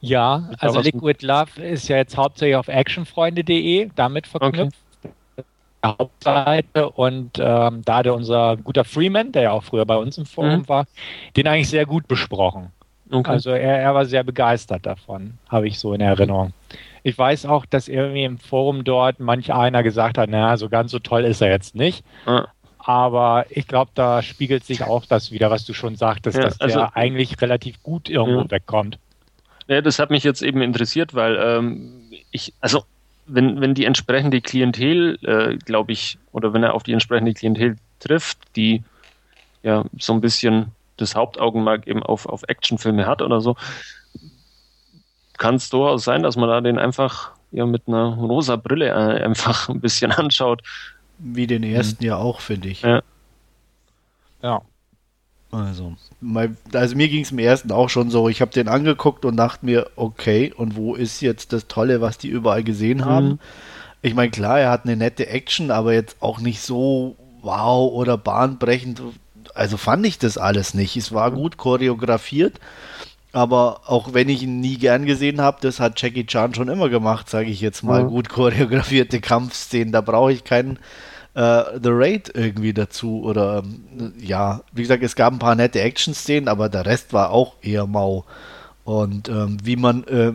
Ja, also Liquid Love ist ja jetzt hauptsächlich auf actionfreunde.de damit verknüpft. Okay. Hauptseite und ähm, da hatte unser guter Freeman, der ja auch früher bei uns im Forum mhm. war, den eigentlich sehr gut besprochen. Okay. Also er, er war sehr begeistert davon, habe ich so in Erinnerung. Ich weiß auch, dass irgendwie im Forum dort manch einer gesagt hat, naja, so ganz so toll ist er jetzt nicht. Ja. Aber ich glaube, da spiegelt sich auch das wieder, was du schon sagtest, ja, dass also, der eigentlich relativ gut irgendwo ja. wegkommt. Ja, das hat mich jetzt eben interessiert, weil ähm, ich, also wenn, wenn die entsprechende Klientel, äh, glaube ich, oder wenn er auf die entsprechende Klientel trifft, die ja so ein bisschen das Hauptaugenmerk eben auf, auf Actionfilme hat oder so, kann es durchaus sein, dass man da den einfach ja mit einer rosa Brille äh, einfach ein bisschen anschaut. Wie den ersten mhm. ja auch, finde ich. Ja. ja. Also, mein, also mir ging es im ersten auch schon so. Ich habe den angeguckt und dachte mir, okay, und wo ist jetzt das Tolle, was die überall gesehen haben? Mhm. Ich meine, klar, er hat eine nette Action, aber jetzt auch nicht so wow oder bahnbrechend. Also fand ich das alles nicht. Es war gut choreografiert, aber auch wenn ich ihn nie gern gesehen habe, das hat Jackie Chan schon immer gemacht, sage ich jetzt mal. Mhm. Gut choreografierte Kampfszenen, da brauche ich keinen äh, The Raid irgendwie dazu. Oder ähm, ja, wie gesagt, es gab ein paar nette Action-Szenen, aber der Rest war auch eher mau. Und ähm, wie man äh,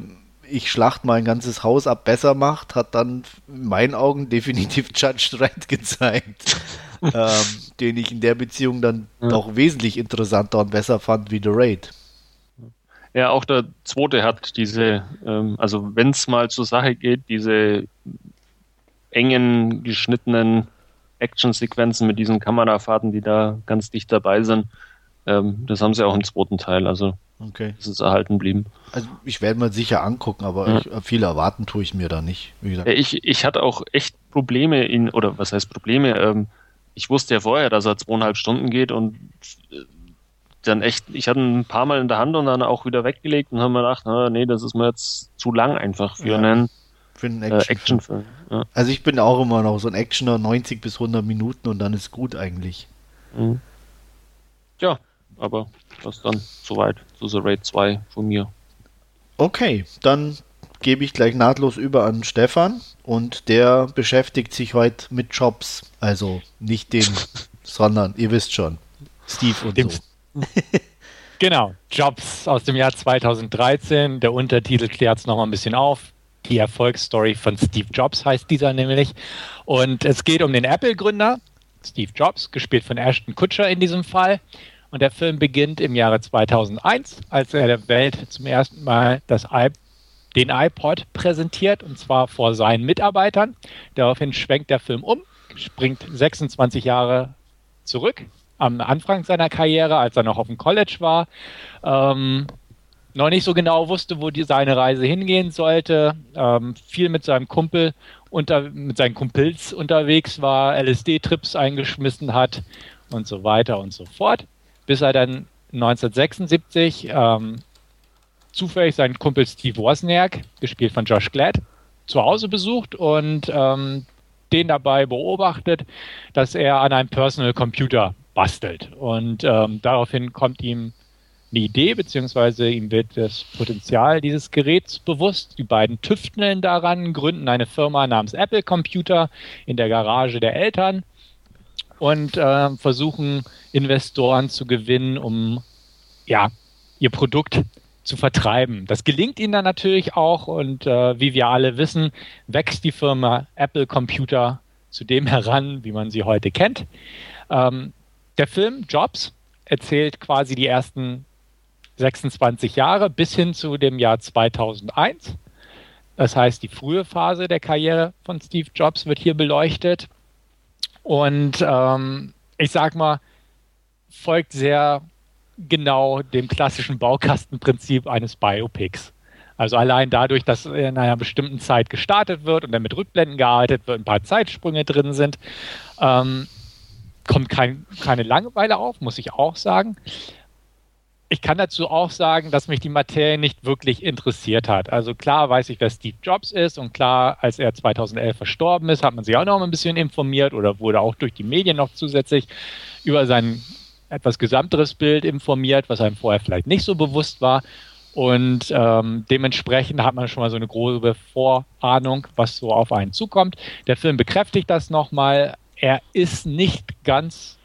ich schlacht mein ganzes Haus ab besser macht, hat dann in meinen Augen definitiv Judge Dredd gezeigt. ähm, den ich in der Beziehung dann ja. doch wesentlich interessanter und besser fand wie The Raid. Ja, auch der zweite hat diese, ähm, also wenn es mal zur Sache geht, diese engen, geschnittenen Actionsequenzen mit diesen Kamerafahrten, die da ganz dicht dabei sind. Ähm, das haben sie auch im zweiten Teil, also okay. das ist erhalten geblieben. Also ich werde mir sicher angucken, aber ja. ich, viel erwarten tue ich mir da nicht. Ich, ich hatte auch echt Probleme in, oder was heißt Probleme? Ähm, ich wusste ja vorher, dass er zweieinhalb Stunden geht und äh, dann echt, ich hatte ein paar Mal in der Hand und dann auch wieder weggelegt und haben mir gedacht, na, nee, das ist mir jetzt zu lang einfach für ja. einen für einen Actionfilm. Äh, Actionfilm ja. Also ich bin auch immer noch so ein Actioner, 90 bis 100 Minuten und dann ist gut eigentlich. Mhm. Ja, aber das dann soweit zu The Raid 2 von mir. Okay, dann gebe ich gleich nahtlos über an Stefan und der beschäftigt sich heute mit Jobs. Also nicht dem, sondern ihr wisst schon, Steve und dem so. genau, Jobs aus dem Jahr 2013. Der Untertitel klärt es nochmal ein bisschen auf. Die Erfolgsstory von Steve Jobs heißt dieser nämlich. Und es geht um den Apple-Gründer, Steve Jobs, gespielt von Ashton Kutcher in diesem Fall. Und der Film beginnt im Jahre 2001, als er der Welt zum ersten Mal das I den iPod präsentiert, und zwar vor seinen Mitarbeitern. Daraufhin schwenkt der Film um, springt 26 Jahre zurück am Anfang seiner Karriere, als er noch auf dem College war. Ähm, noch nicht so genau wusste, wo die, seine Reise hingehen sollte, ähm, viel mit seinem Kumpel unter, mit seinen Kumpels unterwegs war, LSD-Trips eingeschmissen hat und so weiter und so fort, bis er dann 1976 ähm, zufällig seinen Kumpel Steve Wozniak, gespielt von Josh Glad, zu Hause besucht und ähm, den dabei beobachtet, dass er an einem Personal Computer bastelt. Und ähm, daraufhin kommt ihm eine Idee, beziehungsweise ihm wird das Potenzial dieses Geräts bewusst. Die beiden tüfteln daran, gründen eine Firma namens Apple Computer in der Garage der Eltern und äh, versuchen Investoren zu gewinnen, um ja, ihr Produkt zu vertreiben. Das gelingt ihnen dann natürlich auch und äh, wie wir alle wissen, wächst die Firma Apple Computer zu dem heran, wie man sie heute kennt. Ähm, der Film Jobs erzählt quasi die ersten 26 Jahre bis hin zu dem Jahr 2001. Das heißt, die frühe Phase der Karriere von Steve Jobs wird hier beleuchtet. Und ähm, ich sag mal, folgt sehr genau dem klassischen Baukastenprinzip eines Biopics. Also allein dadurch, dass in einer bestimmten Zeit gestartet wird und dann mit Rückblenden gearbeitet wird, ein paar Zeitsprünge drin sind, ähm, kommt kein, keine Langeweile auf, muss ich auch sagen ich kann dazu auch sagen, dass mich die Materie nicht wirklich interessiert hat. Also klar weiß ich, wer Steve Jobs ist und klar, als er 2011 verstorben ist, hat man sich auch noch ein bisschen informiert oder wurde auch durch die Medien noch zusätzlich über sein etwas gesamteres Bild informiert, was einem vorher vielleicht nicht so bewusst war. Und ähm, dementsprechend hat man schon mal so eine grobe Vorahnung, was so auf einen zukommt. Der Film bekräftigt das nochmal. Er ist nicht ganz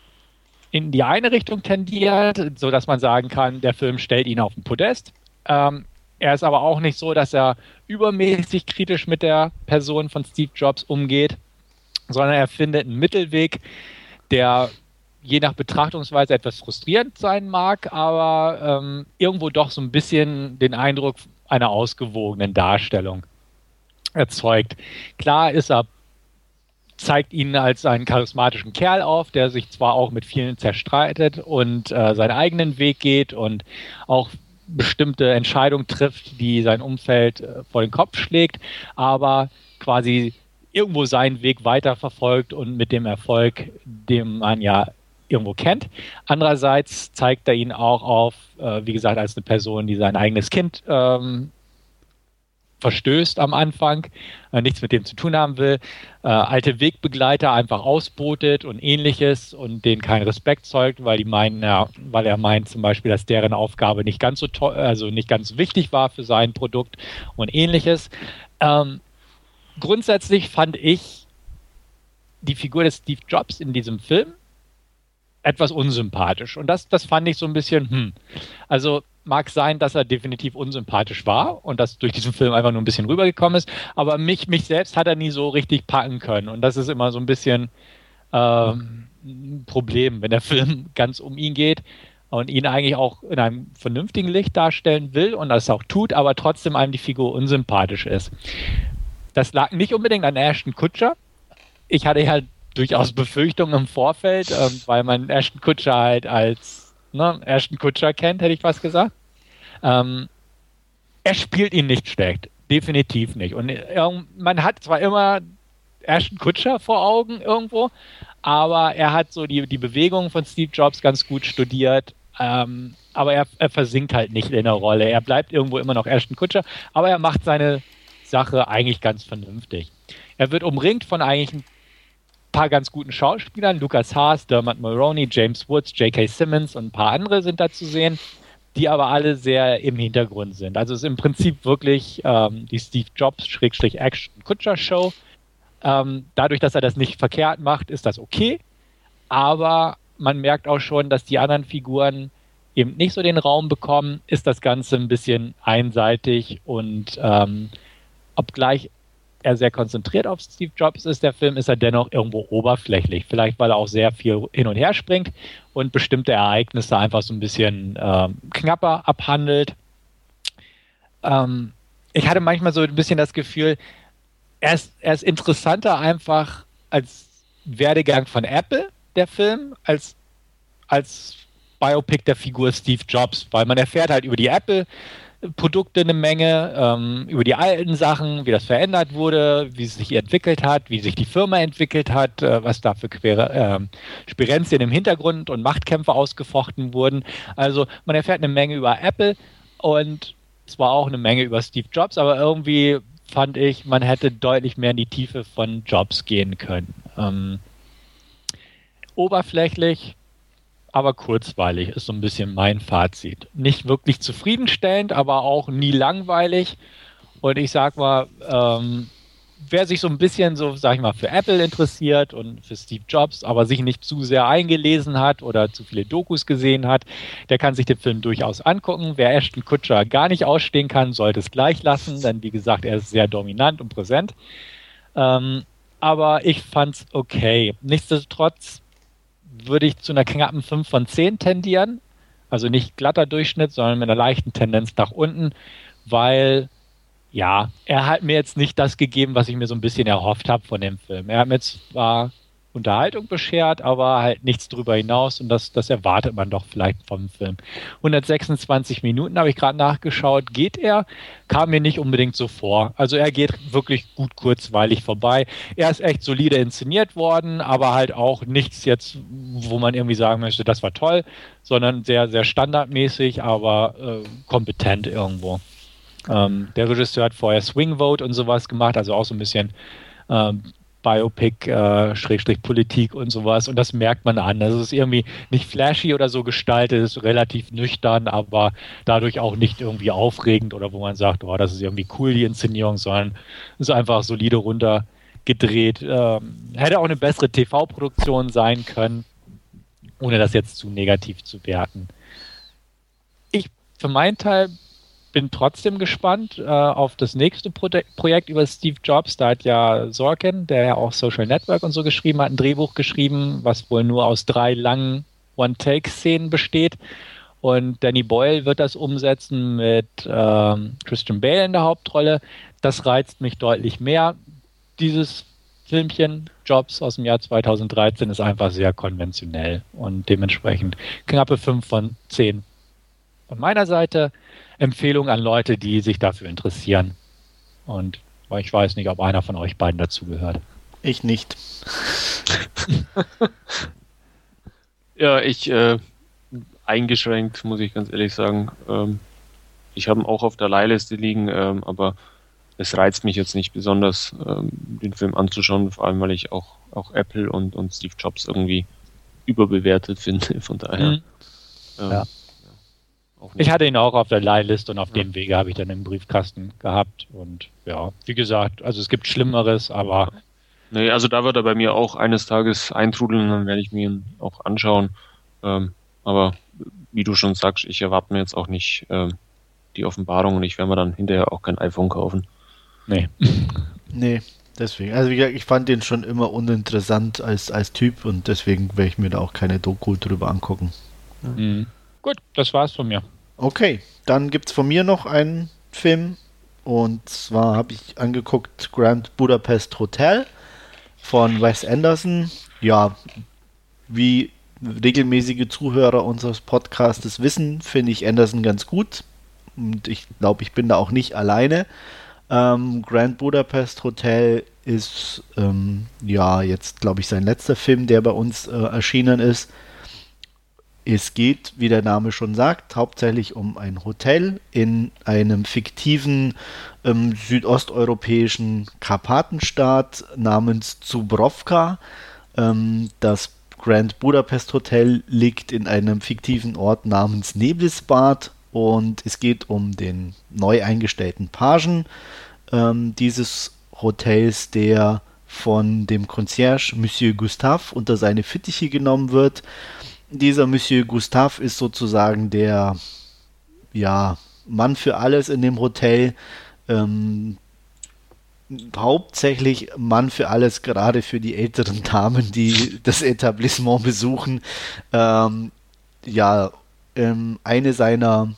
in die eine Richtung tendiert, so dass man sagen kann, der Film stellt ihn auf den Podest. Ähm, er ist aber auch nicht so, dass er übermäßig kritisch mit der Person von Steve Jobs umgeht, sondern er findet einen Mittelweg, der je nach Betrachtungsweise etwas frustrierend sein mag, aber ähm, irgendwo doch so ein bisschen den Eindruck einer ausgewogenen Darstellung erzeugt. Klar ist er zeigt ihn als einen charismatischen Kerl auf, der sich zwar auch mit vielen zerstreitet und äh, seinen eigenen Weg geht und auch bestimmte Entscheidungen trifft, die sein Umfeld äh, vor den Kopf schlägt, aber quasi irgendwo seinen Weg weiterverfolgt und mit dem Erfolg, den man ja irgendwo kennt. Andererseits zeigt er ihn auch auf, äh, wie gesagt, als eine Person, die sein eigenes Kind ähm, verstößt am Anfang, äh, nichts mit dem zu tun haben will, äh, alte Wegbegleiter einfach ausbotet und ähnliches und denen keinen Respekt zeugt, weil die meinen, ja, weil er meint zum Beispiel, dass deren Aufgabe nicht ganz so toll, also nicht ganz wichtig war für sein Produkt und ähnliches. Ähm, grundsätzlich fand ich die Figur des Steve Jobs in diesem Film etwas unsympathisch. Und das, das fand ich so ein bisschen, hm. Also mag sein, dass er definitiv unsympathisch war und das durch diesen Film einfach nur ein bisschen rübergekommen ist, aber mich, mich selbst hat er nie so richtig packen können. Und das ist immer so ein bisschen ähm, ein Problem, wenn der Film ganz um ihn geht und ihn eigentlich auch in einem vernünftigen Licht darstellen will und das auch tut, aber trotzdem einem die Figur unsympathisch ist. Das lag nicht unbedingt an Ashton Kutscher. Ich hatte ja durchaus Befürchtungen im Vorfeld, ähm, weil man Ashton Kutscher halt als ne, Ashton Kutscher kennt, hätte ich was gesagt. Ähm, er spielt ihn nicht schlecht, definitiv nicht. Und äh, man hat zwar immer Ashton Kutscher vor Augen irgendwo, aber er hat so die, die Bewegungen von Steve Jobs ganz gut studiert. Ähm, aber er, er versinkt halt nicht in der Rolle. Er bleibt irgendwo immer noch Ashton Kutscher, aber er macht seine Sache eigentlich ganz vernünftig. Er wird umringt von eigentlich paar ganz guten Schauspielern. Lucas Haas, Dermot Mulroney, James Woods, J.K. Simmons und ein paar andere sind da zu sehen, die aber alle sehr im Hintergrund sind. Also es ist im Prinzip wirklich ähm, die Steve Jobs-Action-Kutscher-Show. Ähm, dadurch, dass er das nicht verkehrt macht, ist das okay. Aber man merkt auch schon, dass die anderen Figuren eben nicht so den Raum bekommen, ist das Ganze ein bisschen einseitig und ähm, obgleich er sehr konzentriert auf Steve Jobs ist, der Film, ist er dennoch irgendwo oberflächlich. Vielleicht, weil er auch sehr viel hin und her springt und bestimmte Ereignisse einfach so ein bisschen ähm, knapper abhandelt. Ähm, ich hatte manchmal so ein bisschen das Gefühl, er ist, er ist interessanter einfach als Werdegang von Apple, der Film, als, als Biopic der Figur Steve Jobs, weil man erfährt halt über die Apple- Produkte eine Menge, ähm, über die alten Sachen, wie das verändert wurde, wie es sich entwickelt hat, wie sich die Firma entwickelt hat, äh, was da für äh, Spirenzien im Hintergrund und Machtkämpfe ausgefochten wurden. Also man erfährt eine Menge über Apple und zwar auch eine Menge über Steve Jobs, aber irgendwie fand ich, man hätte deutlich mehr in die Tiefe von Jobs gehen können. Ähm, oberflächlich aber kurzweilig ist so ein bisschen mein Fazit. Nicht wirklich zufriedenstellend, aber auch nie langweilig. Und ich sag mal, ähm, wer sich so ein bisschen so, sag ich mal, für Apple interessiert und für Steve Jobs, aber sich nicht zu sehr eingelesen hat oder zu viele Dokus gesehen hat, der kann sich den Film durchaus angucken. Wer Ashton Kutscher gar nicht ausstehen kann, sollte es gleich lassen, denn wie gesagt, er ist sehr dominant und präsent. Ähm, aber ich fand's okay. Nichtsdestotrotz würde ich zu einer knappen 5 von 10 tendieren. Also nicht glatter Durchschnitt, sondern mit einer leichten Tendenz nach unten, weil ja, er hat mir jetzt nicht das gegeben, was ich mir so ein bisschen erhofft habe von dem Film. Er hat mir zwar Unterhaltung beschert, aber halt nichts drüber hinaus und das, das erwartet man doch vielleicht vom Film. 126 Minuten habe ich gerade nachgeschaut, geht er, kam mir nicht unbedingt so vor. Also er geht wirklich gut kurzweilig vorbei. Er ist echt solide inszeniert worden, aber halt auch nichts jetzt, wo man irgendwie sagen möchte, das war toll, sondern sehr, sehr standardmäßig, aber äh, kompetent irgendwo. Ähm, der Regisseur hat vorher Swing Vote und sowas gemacht, also auch so ein bisschen ähm, Biopic, äh, Schrägstrich Politik und sowas. Und das merkt man an. Also es ist irgendwie nicht flashy oder so gestaltet, es ist relativ nüchtern, aber dadurch auch nicht irgendwie aufregend oder wo man sagt, oh, das ist irgendwie cool, die Inszenierung, sondern ist einfach solide runtergedreht. Ähm, hätte auch eine bessere TV-Produktion sein können. ohne das jetzt zu negativ zu werten. Ich für meinen Teil bin trotzdem gespannt äh, auf das nächste Pro Projekt über Steve Jobs. Da hat ja Sorkin, der ja auch Social Network und so geschrieben hat, ein Drehbuch geschrieben, was wohl nur aus drei langen One-Take-Szenen besteht. Und Danny Boyle wird das umsetzen mit ähm, Christian Bale in der Hauptrolle. Das reizt mich deutlich mehr. Dieses Filmchen Jobs aus dem Jahr 2013 ist einfach sehr konventionell und dementsprechend knappe 5 von 10 von meiner Seite. Empfehlung an Leute, die sich dafür interessieren. Und ich weiß nicht, ob einer von euch beiden dazugehört. Ich nicht. ja, ich äh, eingeschränkt, muss ich ganz ehrlich sagen. Ähm, ich habe ihn auch auf der Leihliste liegen, ähm, aber es reizt mich jetzt nicht besonders, ähm, den Film anzuschauen, vor allem weil ich auch, auch Apple und, und Steve Jobs irgendwie überbewertet finde. Von daher. Mhm. Ähm, ja. Ich hatte ihn auch auf der Leihliste und auf ja. dem Wege habe ich dann im Briefkasten gehabt. Und ja, wie gesagt, also es gibt Schlimmeres, aber. Nee, also da wird er bei mir auch eines Tages eintrudeln, dann werde ich mir ihn auch anschauen. Ähm, aber wie du schon sagst, ich erwarte mir jetzt auch nicht ähm, die Offenbarung und ich werde mir dann hinterher auch kein iPhone kaufen. Nee. nee, deswegen. Also wie gesagt, ich fand den schon immer uninteressant als, als Typ und deswegen werde ich mir da auch keine Doku drüber angucken. Mhm. Gut, das war's von mir. Okay, dann gibt es von mir noch einen Film. Und zwar habe ich angeguckt Grand Budapest Hotel von Wes Anderson. Ja, wie regelmäßige Zuhörer unseres Podcasts wissen, finde ich Anderson ganz gut. Und ich glaube, ich bin da auch nicht alleine. Ähm, Grand Budapest Hotel ist ähm, ja jetzt, glaube ich, sein letzter Film, der bei uns äh, erschienen ist. Es geht, wie der Name schon sagt, hauptsächlich um ein Hotel in einem fiktiven ähm, südosteuropäischen Karpatenstaat namens Zubrovka. Ähm, das Grand Budapest Hotel liegt in einem fiktiven Ort namens Nebelsbad und es geht um den neu eingestellten Pagen ähm, dieses Hotels, der von dem Concierge Monsieur Gustave unter seine Fittiche genommen wird dieser Monsieur Gustave ist sozusagen der ja, Mann für alles in dem Hotel. Ähm, hauptsächlich Mann für alles, gerade für die älteren Damen, die das Etablissement besuchen. Ähm, ja, ähm, eine seiner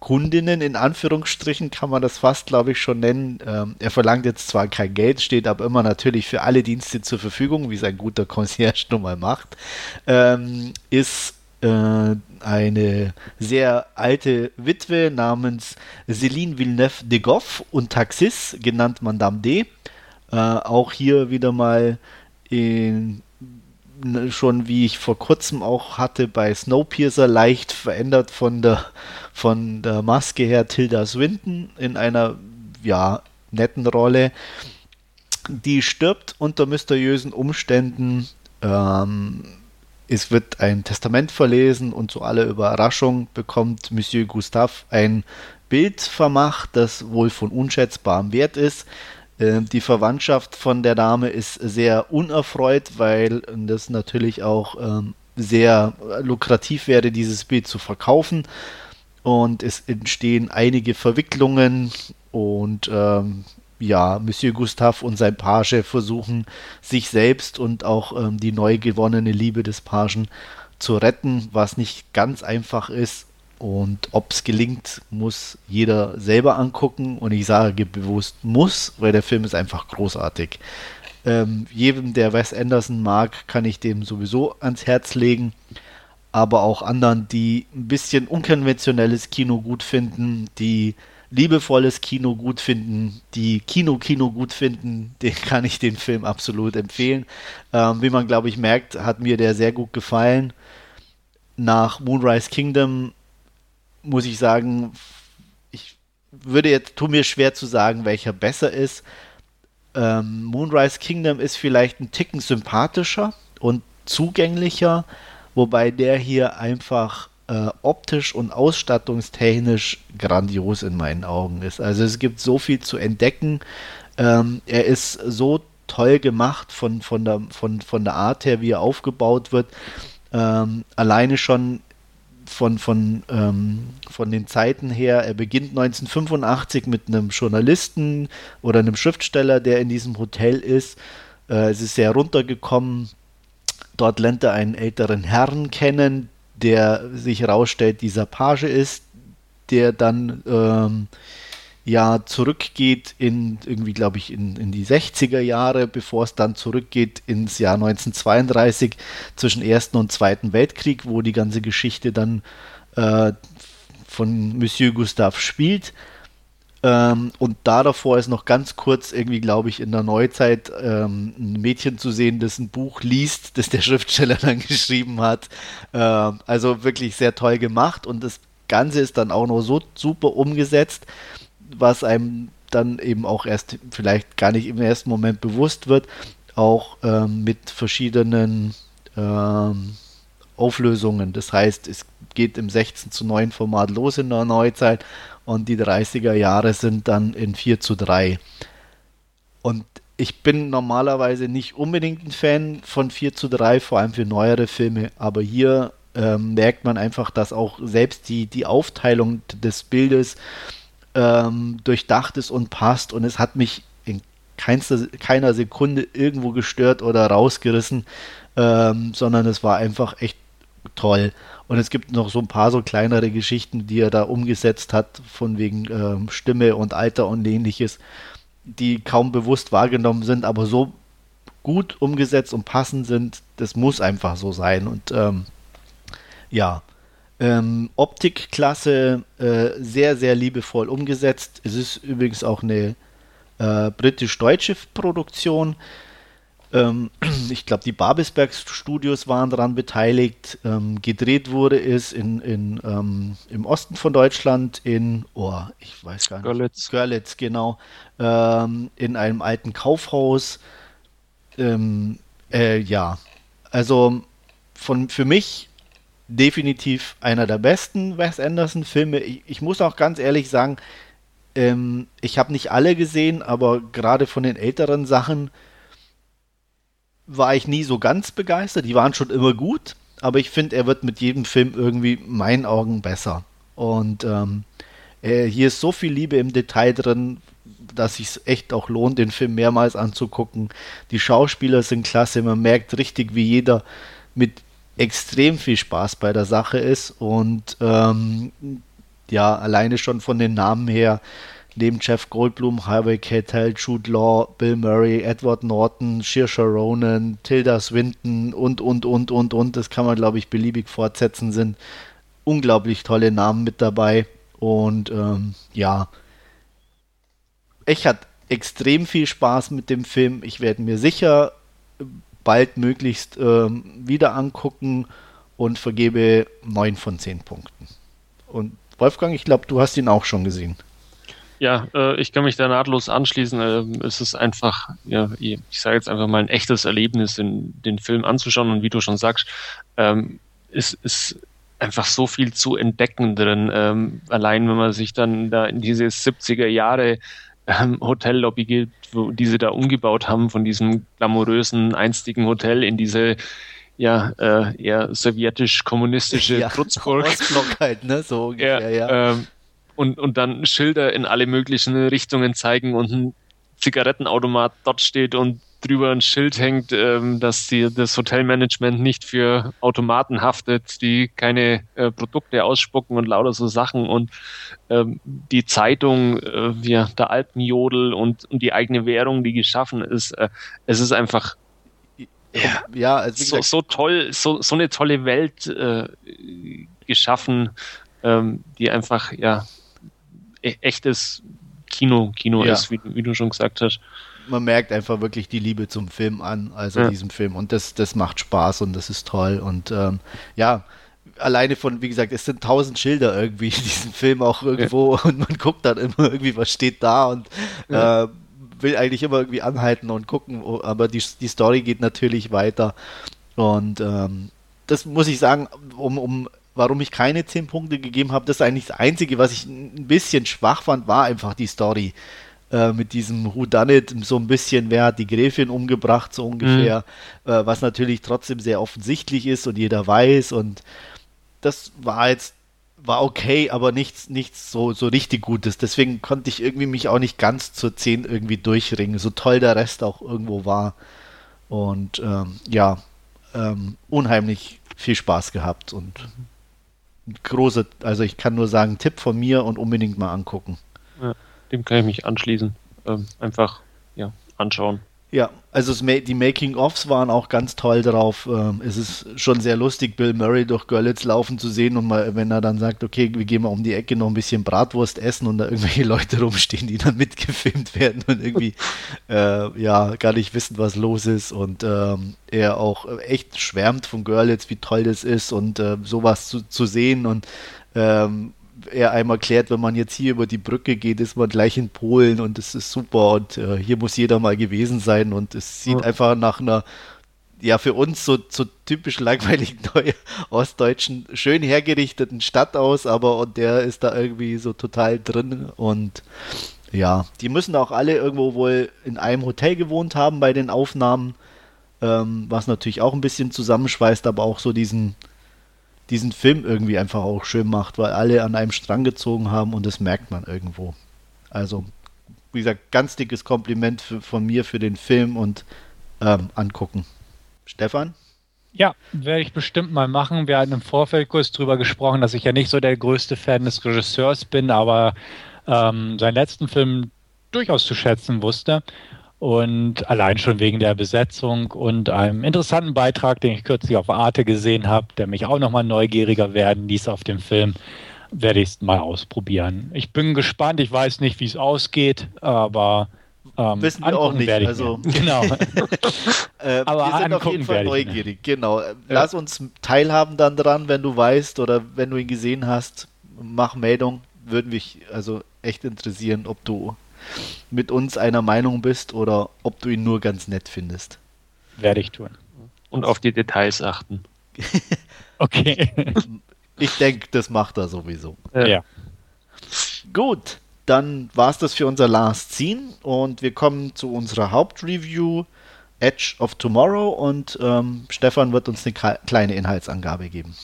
Kundinnen in Anführungsstrichen kann man das fast, glaube ich, schon nennen. Ähm, er verlangt jetzt zwar kein Geld, steht aber immer natürlich für alle Dienste zur Verfügung, wie sein guter Concierge nun mal macht. Ähm, ist äh, eine sehr alte Witwe namens Céline Villeneuve de Goff und Taxis, genannt Madame D. Äh, auch hier wieder mal in schon wie ich vor kurzem auch hatte bei Snowpiercer leicht verändert von der von der Maske her Tilda Swinton in einer ja netten Rolle. Die stirbt unter mysteriösen Umständen. Ähm, es wird ein Testament verlesen und zu aller Überraschung bekommt Monsieur Gustave ein Bild vermacht, das wohl von unschätzbarem Wert ist. Ähm, die Verwandtschaft von der Dame ist sehr unerfreut, weil das natürlich auch ähm, sehr lukrativ wäre, dieses Bild zu verkaufen. Und es entstehen einige Verwicklungen und ähm, ja, Monsieur Gustave und sein Page versuchen, sich selbst und auch ähm, die neu gewonnene Liebe des Pagen zu retten, was nicht ganz einfach ist. Und ob es gelingt, muss jeder selber angucken. Und ich sage bewusst muss, weil der Film ist einfach großartig. Ähm, jedem, der Wes Anderson mag, kann ich dem sowieso ans Herz legen. Aber auch anderen, die ein bisschen unkonventionelles Kino gut finden, die liebevolles Kino gut finden, die Kino-Kino gut finden, den kann ich den Film absolut empfehlen. Ähm, wie man, glaube ich, merkt, hat mir der sehr gut gefallen. Nach Moonrise Kingdom muss ich sagen, ich würde jetzt, tu mir schwer zu sagen, welcher besser ist. Ähm, Moonrise Kingdom ist vielleicht ein Ticken sympathischer und zugänglicher, wobei der hier einfach äh, optisch und ausstattungstechnisch grandios in meinen Augen ist. Also es gibt so viel zu entdecken. Ähm, er ist so toll gemacht von, von, der, von, von der Art her, wie er aufgebaut wird. Ähm, alleine schon von, von, ähm, von den Zeiten her, er beginnt 1985 mit einem Journalisten oder einem Schriftsteller, der in diesem Hotel ist. Äh, es ist sehr runtergekommen. Dort lernt er einen älteren Herrn kennen, der sich herausstellt, dieser Page ist, der dann ähm, ja zurückgeht in irgendwie, glaube ich, in, in die 60er Jahre, bevor es dann zurückgeht ins Jahr 1932 zwischen Ersten und Zweiten Weltkrieg, wo die ganze Geschichte dann äh, von Monsieur Gustave spielt. Ähm, und da davor ist noch ganz kurz irgendwie, glaube ich, in der Neuzeit ähm, ein Mädchen zu sehen, das ein Buch liest, das der Schriftsteller dann geschrieben hat. Äh, also wirklich sehr toll gemacht und das Ganze ist dann auch noch so super umgesetzt, was einem dann eben auch erst vielleicht gar nicht im ersten Moment bewusst wird, auch ähm, mit verschiedenen ähm, Auflösungen. Das heißt, es geht im 16 zu 9 Format los in der Neuzeit und die 30er Jahre sind dann in 4 zu 3. Und ich bin normalerweise nicht unbedingt ein Fan von 4 zu 3, vor allem für neuere Filme, aber hier ähm, merkt man einfach, dass auch selbst die, die Aufteilung des Bildes ähm, durchdacht ist und passt und es hat mich in keinster, keiner Sekunde irgendwo gestört oder rausgerissen, ähm, sondern es war einfach echt toll. Und es gibt noch so ein paar so kleinere Geschichten, die er da umgesetzt hat, von wegen ähm, Stimme und Alter und ähnliches, die kaum bewusst wahrgenommen sind, aber so gut umgesetzt und passend sind, das muss einfach so sein. Und ähm, ja, ähm, Optikklasse äh, sehr, sehr liebevoll umgesetzt. Es ist übrigens auch eine äh, britisch-deutsche Produktion. Ähm, ich glaube, die Babelsberg Studios waren daran beteiligt. Ähm, gedreht wurde es in, in, ähm, im Osten von Deutschland in, oh, ich weiß gar nicht. Görlitz. Görlitz, genau. Ähm, in einem alten Kaufhaus. Ähm, äh, ja, also von, für mich definitiv einer der besten Wes Anderson-Filme. Ich, ich, muss auch ganz ehrlich sagen, ähm, ich habe nicht alle gesehen, aber gerade von den älteren Sachen war ich nie so ganz begeistert. Die waren schon immer gut, aber ich finde, er wird mit jedem Film irgendwie meinen Augen besser. Und ähm, äh, hier ist so viel Liebe im Detail drin, dass es echt auch lohnt, den Film mehrmals anzugucken. Die Schauspieler sind klasse, man merkt richtig, wie jeder mit extrem viel Spaß bei der Sache ist und ähm, ja, alleine schon von den Namen her, neben Jeff Goldblum, Harvey Keitel, Jude Law, Bill Murray, Edward Norton, Saoirse Ronan, Tilda Swinton und, und, und, und, und, das kann man, glaube ich, beliebig fortsetzen, sind unglaublich tolle Namen mit dabei und ähm, ja, ich hatte extrem viel Spaß mit dem Film. Ich werde mir sicher bald möglichst ähm, wieder angucken und vergebe 9 von 10 Punkten. Und Wolfgang, ich glaube, du hast ihn auch schon gesehen. Ja, äh, ich kann mich da nahtlos anschließen. Äh, es ist einfach, ja, ich sage jetzt einfach mal ein echtes Erlebnis, den, den Film anzuschauen und wie du schon sagst, ähm, es ist einfach so viel zu entdecken drin. Ähm, allein wenn man sich dann da in diese 70er Jahre ähm, Hotellobby geht, wo diese da umgebaut haben von diesem glamourösen einstigen Hotel in diese ja äh, eher sowjetisch-kommunistische ja, Trutzburg. halt, ne? So ungefähr, ja. ja. Ähm, und, und dann Schilder in alle möglichen Richtungen zeigen und ein Zigarettenautomat dort steht und drüber ein Schild hängt, ähm, dass die, das Hotelmanagement nicht für Automaten haftet, die keine äh, Produkte ausspucken und lauter so Sachen und ähm, die Zeitung, äh, ja, der Alpenjodel und, und die eigene Währung, die geschaffen ist, äh, es ist einfach ja, ja also so, so, toll, so, so eine tolle Welt äh, geschaffen, ähm, die einfach ja e echtes Kino, Kino ja. ist, wie, wie du schon gesagt hast man merkt einfach wirklich die Liebe zum Film an, also ja. diesem Film. Und das, das macht Spaß und das ist toll. Und ähm, ja, alleine von, wie gesagt, es sind tausend Schilder irgendwie in diesem Film auch irgendwo ja. und man guckt dann immer irgendwie, was steht da und ja. äh, will eigentlich immer irgendwie anhalten und gucken, aber die, die Story geht natürlich weiter. Und ähm, das muss ich sagen, um, um warum ich keine zehn Punkte gegeben habe, das ist eigentlich das Einzige, was ich ein bisschen schwach fand, war einfach die Story. Äh, mit diesem Who Done It so ein bisschen, wer hat die Gräfin umgebracht, so ungefähr, mhm. äh, was natürlich trotzdem sehr offensichtlich ist und jeder weiß und das war jetzt war okay, aber nichts, nichts so, so richtig Gutes. Deswegen konnte ich irgendwie mich auch nicht ganz zur 10 irgendwie durchringen, so toll der Rest auch irgendwo war. Und ähm, ja, ähm, unheimlich viel Spaß gehabt und große, also ich kann nur sagen, Tipp von mir und unbedingt mal angucken. Ja, dem kann ich mich anschließen. Ähm, einfach ja, anschauen. Ja, also die Making-ofs waren auch ganz toll drauf. Ähm, es ist schon sehr lustig, Bill Murray durch Görlitz laufen zu sehen und mal, wenn er dann sagt, okay, wir gehen mal um die Ecke noch ein bisschen Bratwurst essen und da irgendwelche Leute rumstehen, die dann mitgefilmt werden und irgendwie äh, ja gar nicht wissen, was los ist und ähm, er auch echt schwärmt von Görlitz, wie toll das ist und äh, sowas zu, zu sehen und ähm, er einmal klärt, wenn man jetzt hier über die Brücke geht, ist man gleich in Polen und es ist super und äh, hier muss jeder mal gewesen sein und es sieht ja. einfach nach einer, ja, für uns so, so typisch langweiligen neue ostdeutschen, schön hergerichteten Stadt aus, aber und der ist da irgendwie so total drin und ja, die müssen auch alle irgendwo wohl in einem Hotel gewohnt haben bei den Aufnahmen, ähm, was natürlich auch ein bisschen zusammenschweißt, aber auch so diesen diesen Film irgendwie einfach auch schön macht, weil alle an einem Strang gezogen haben und das merkt man irgendwo. Also, wie gesagt, ganz dickes Kompliment für, von mir für den Film und ähm, angucken. Stefan? Ja, werde ich bestimmt mal machen. Wir hatten im Vorfeld kurz drüber gesprochen, dass ich ja nicht so der größte Fan des Regisseurs bin, aber ähm, seinen letzten Film durchaus zu schätzen wusste. Und allein schon wegen der Besetzung und einem interessanten Beitrag, den ich kürzlich auf Arte gesehen habe, der mich auch nochmal neugieriger werden ließ auf dem Film, werde ich es mal ausprobieren. Ich bin gespannt, ich weiß nicht, wie es ausgeht, aber ähm, Wissen wir auch nicht. Also, genau. äh, aber wir sind auf jeden Fall neugierig. Genau. Lass uns teilhaben dann dran, wenn du weißt oder wenn du ihn gesehen hast. Mach Meldung. Würden mich also echt interessieren, ob du mit uns einer Meinung bist oder ob du ihn nur ganz nett findest. Werde ich tun. Und auf die Details achten. okay. Ich denke, das macht er sowieso. Ja. Gut, dann war es das für unser Last Scene und wir kommen zu unserer Hauptreview Edge of Tomorrow und ähm, Stefan wird uns eine kleine Inhaltsangabe geben.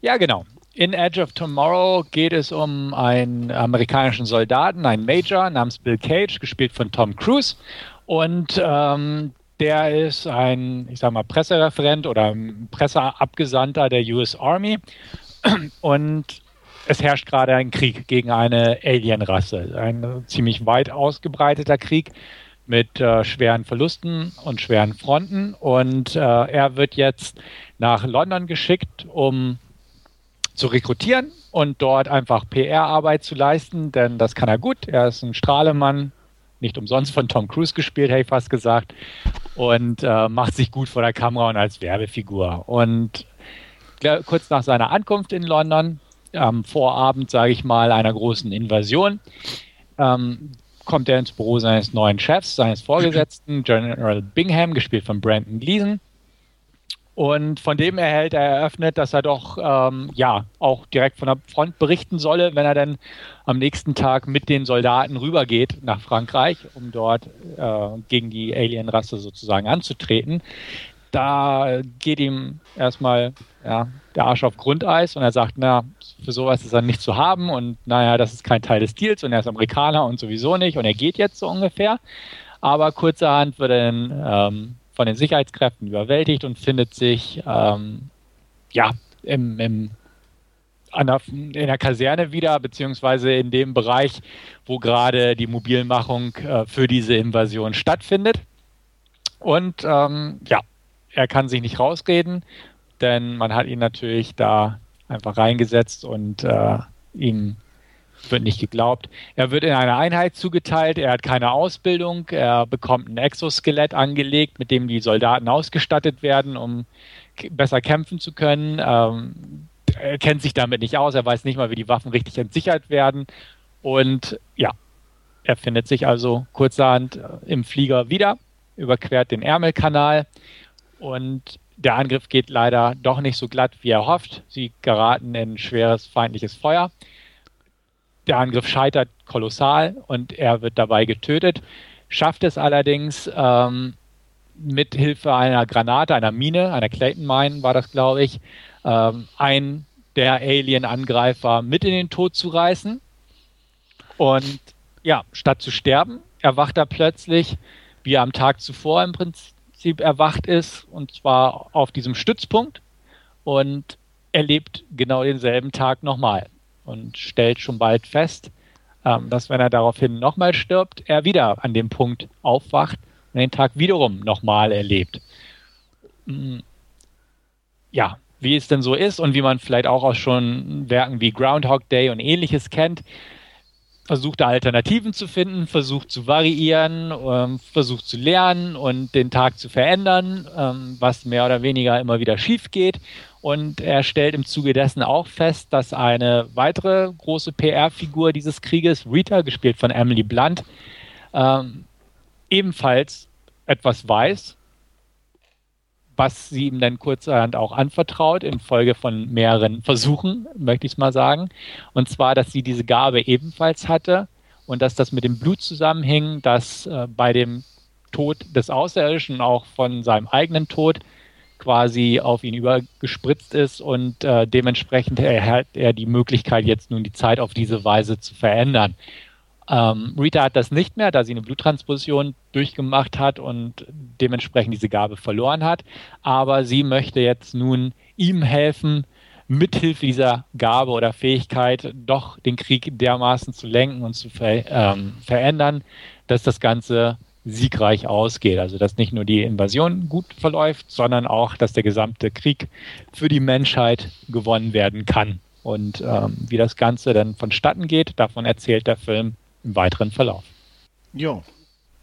Ja, genau. In Edge of Tomorrow geht es um einen amerikanischen Soldaten, einen Major namens Bill Cage, gespielt von Tom Cruise. Und ähm, der ist ein, ich sag mal, Pressereferent oder Presseabgesandter der US Army. Und es herrscht gerade ein Krieg gegen eine Alienrasse. Ein ziemlich weit ausgebreiteter Krieg mit äh, schweren Verlusten und schweren Fronten. Und äh, er wird jetzt nach London geschickt, um zu rekrutieren und dort einfach PR-Arbeit zu leisten, denn das kann er gut. Er ist ein Strahlemann, nicht umsonst von Tom Cruise gespielt, hätte ich fast gesagt, und äh, macht sich gut vor der Kamera und als Werbefigur. Und kurz nach seiner Ankunft in London, am Vorabend, sage ich mal, einer großen Invasion, ähm, kommt er ins Büro seines neuen Chefs, seines Vorgesetzten, General Bingham, gespielt von Brandon Gleason. Und von dem erhält er eröffnet, dass er doch ähm, ja auch direkt von der Front berichten solle, wenn er dann am nächsten Tag mit den Soldaten rübergeht nach Frankreich, um dort äh, gegen die Alienrasse sozusagen anzutreten. Da geht ihm erstmal ja, der Arsch auf Grundeis und er sagt, na, für sowas ist er nicht zu haben und naja, das ist kein Teil des Deals und er ist Amerikaner und sowieso nicht und er geht jetzt so ungefähr. Aber kurzerhand wird er dann ähm, von den Sicherheitskräften überwältigt und findet sich ähm, ja im, im der, in der Kaserne wieder, beziehungsweise in dem Bereich, wo gerade die Mobilmachung äh, für diese Invasion stattfindet. Und ähm, ja, er kann sich nicht rausreden, denn man hat ihn natürlich da einfach reingesetzt und äh, ihm wird nicht geglaubt. Er wird in eine Einheit zugeteilt, er hat keine Ausbildung, er bekommt ein Exoskelett angelegt, mit dem die Soldaten ausgestattet werden, um besser kämpfen zu können. Ähm, er kennt sich damit nicht aus, er weiß nicht mal, wie die Waffen richtig entsichert werden. Und ja, er findet sich also kurzerhand im Flieger wieder, überquert den Ärmelkanal und der Angriff geht leider doch nicht so glatt, wie er hofft. Sie geraten in schweres feindliches Feuer der Angriff scheitert kolossal und er wird dabei getötet, schafft es allerdings ähm, mit Hilfe einer Granate, einer Mine, einer Clayton Mine war das, glaube ich, ähm, ein der Alien-Angreifer mit in den Tod zu reißen. Und ja, statt zu sterben, erwacht er plötzlich, wie er am Tag zuvor im Prinzip erwacht ist, und zwar auf diesem Stützpunkt und erlebt genau denselben Tag nochmal und stellt schon bald fest, ähm, dass wenn er daraufhin nochmal stirbt, er wieder an dem Punkt aufwacht und den Tag wiederum nochmal erlebt. Mm, ja, wie es denn so ist und wie man vielleicht auch aus schon Werken wie Groundhog Day und ähnliches kennt, versucht Alternativen zu finden, versucht zu variieren, ähm, versucht zu lernen und den Tag zu verändern, ähm, was mehr oder weniger immer wieder schief geht. Und er stellt im Zuge dessen auch fest, dass eine weitere große PR-Figur dieses Krieges, Rita, gespielt von Emily Blunt, ähm, ebenfalls etwas weiß, was sie ihm dann kurzerhand auch anvertraut, infolge von mehreren Versuchen, möchte ich es mal sagen. Und zwar, dass sie diese Gabe ebenfalls hatte und dass das mit dem Blut zusammenhing, dass äh, bei dem Tod des Außerirdischen, auch von seinem eigenen Tod, quasi auf ihn übergespritzt ist und äh, dementsprechend erhält er die Möglichkeit, jetzt nun die Zeit auf diese Weise zu verändern. Ähm, Rita hat das nicht mehr, da sie eine Bluttransfusion durchgemacht hat und dementsprechend diese Gabe verloren hat. Aber sie möchte jetzt nun ihm helfen, mithilfe dieser Gabe oder Fähigkeit doch den Krieg dermaßen zu lenken und zu ver ähm, verändern, dass das Ganze siegreich ausgeht. Also dass nicht nur die Invasion gut verläuft, sondern auch, dass der gesamte Krieg für die Menschheit gewonnen werden kann. Und ähm, wie das Ganze dann vonstatten geht, davon erzählt der Film im weiteren Verlauf. Ja,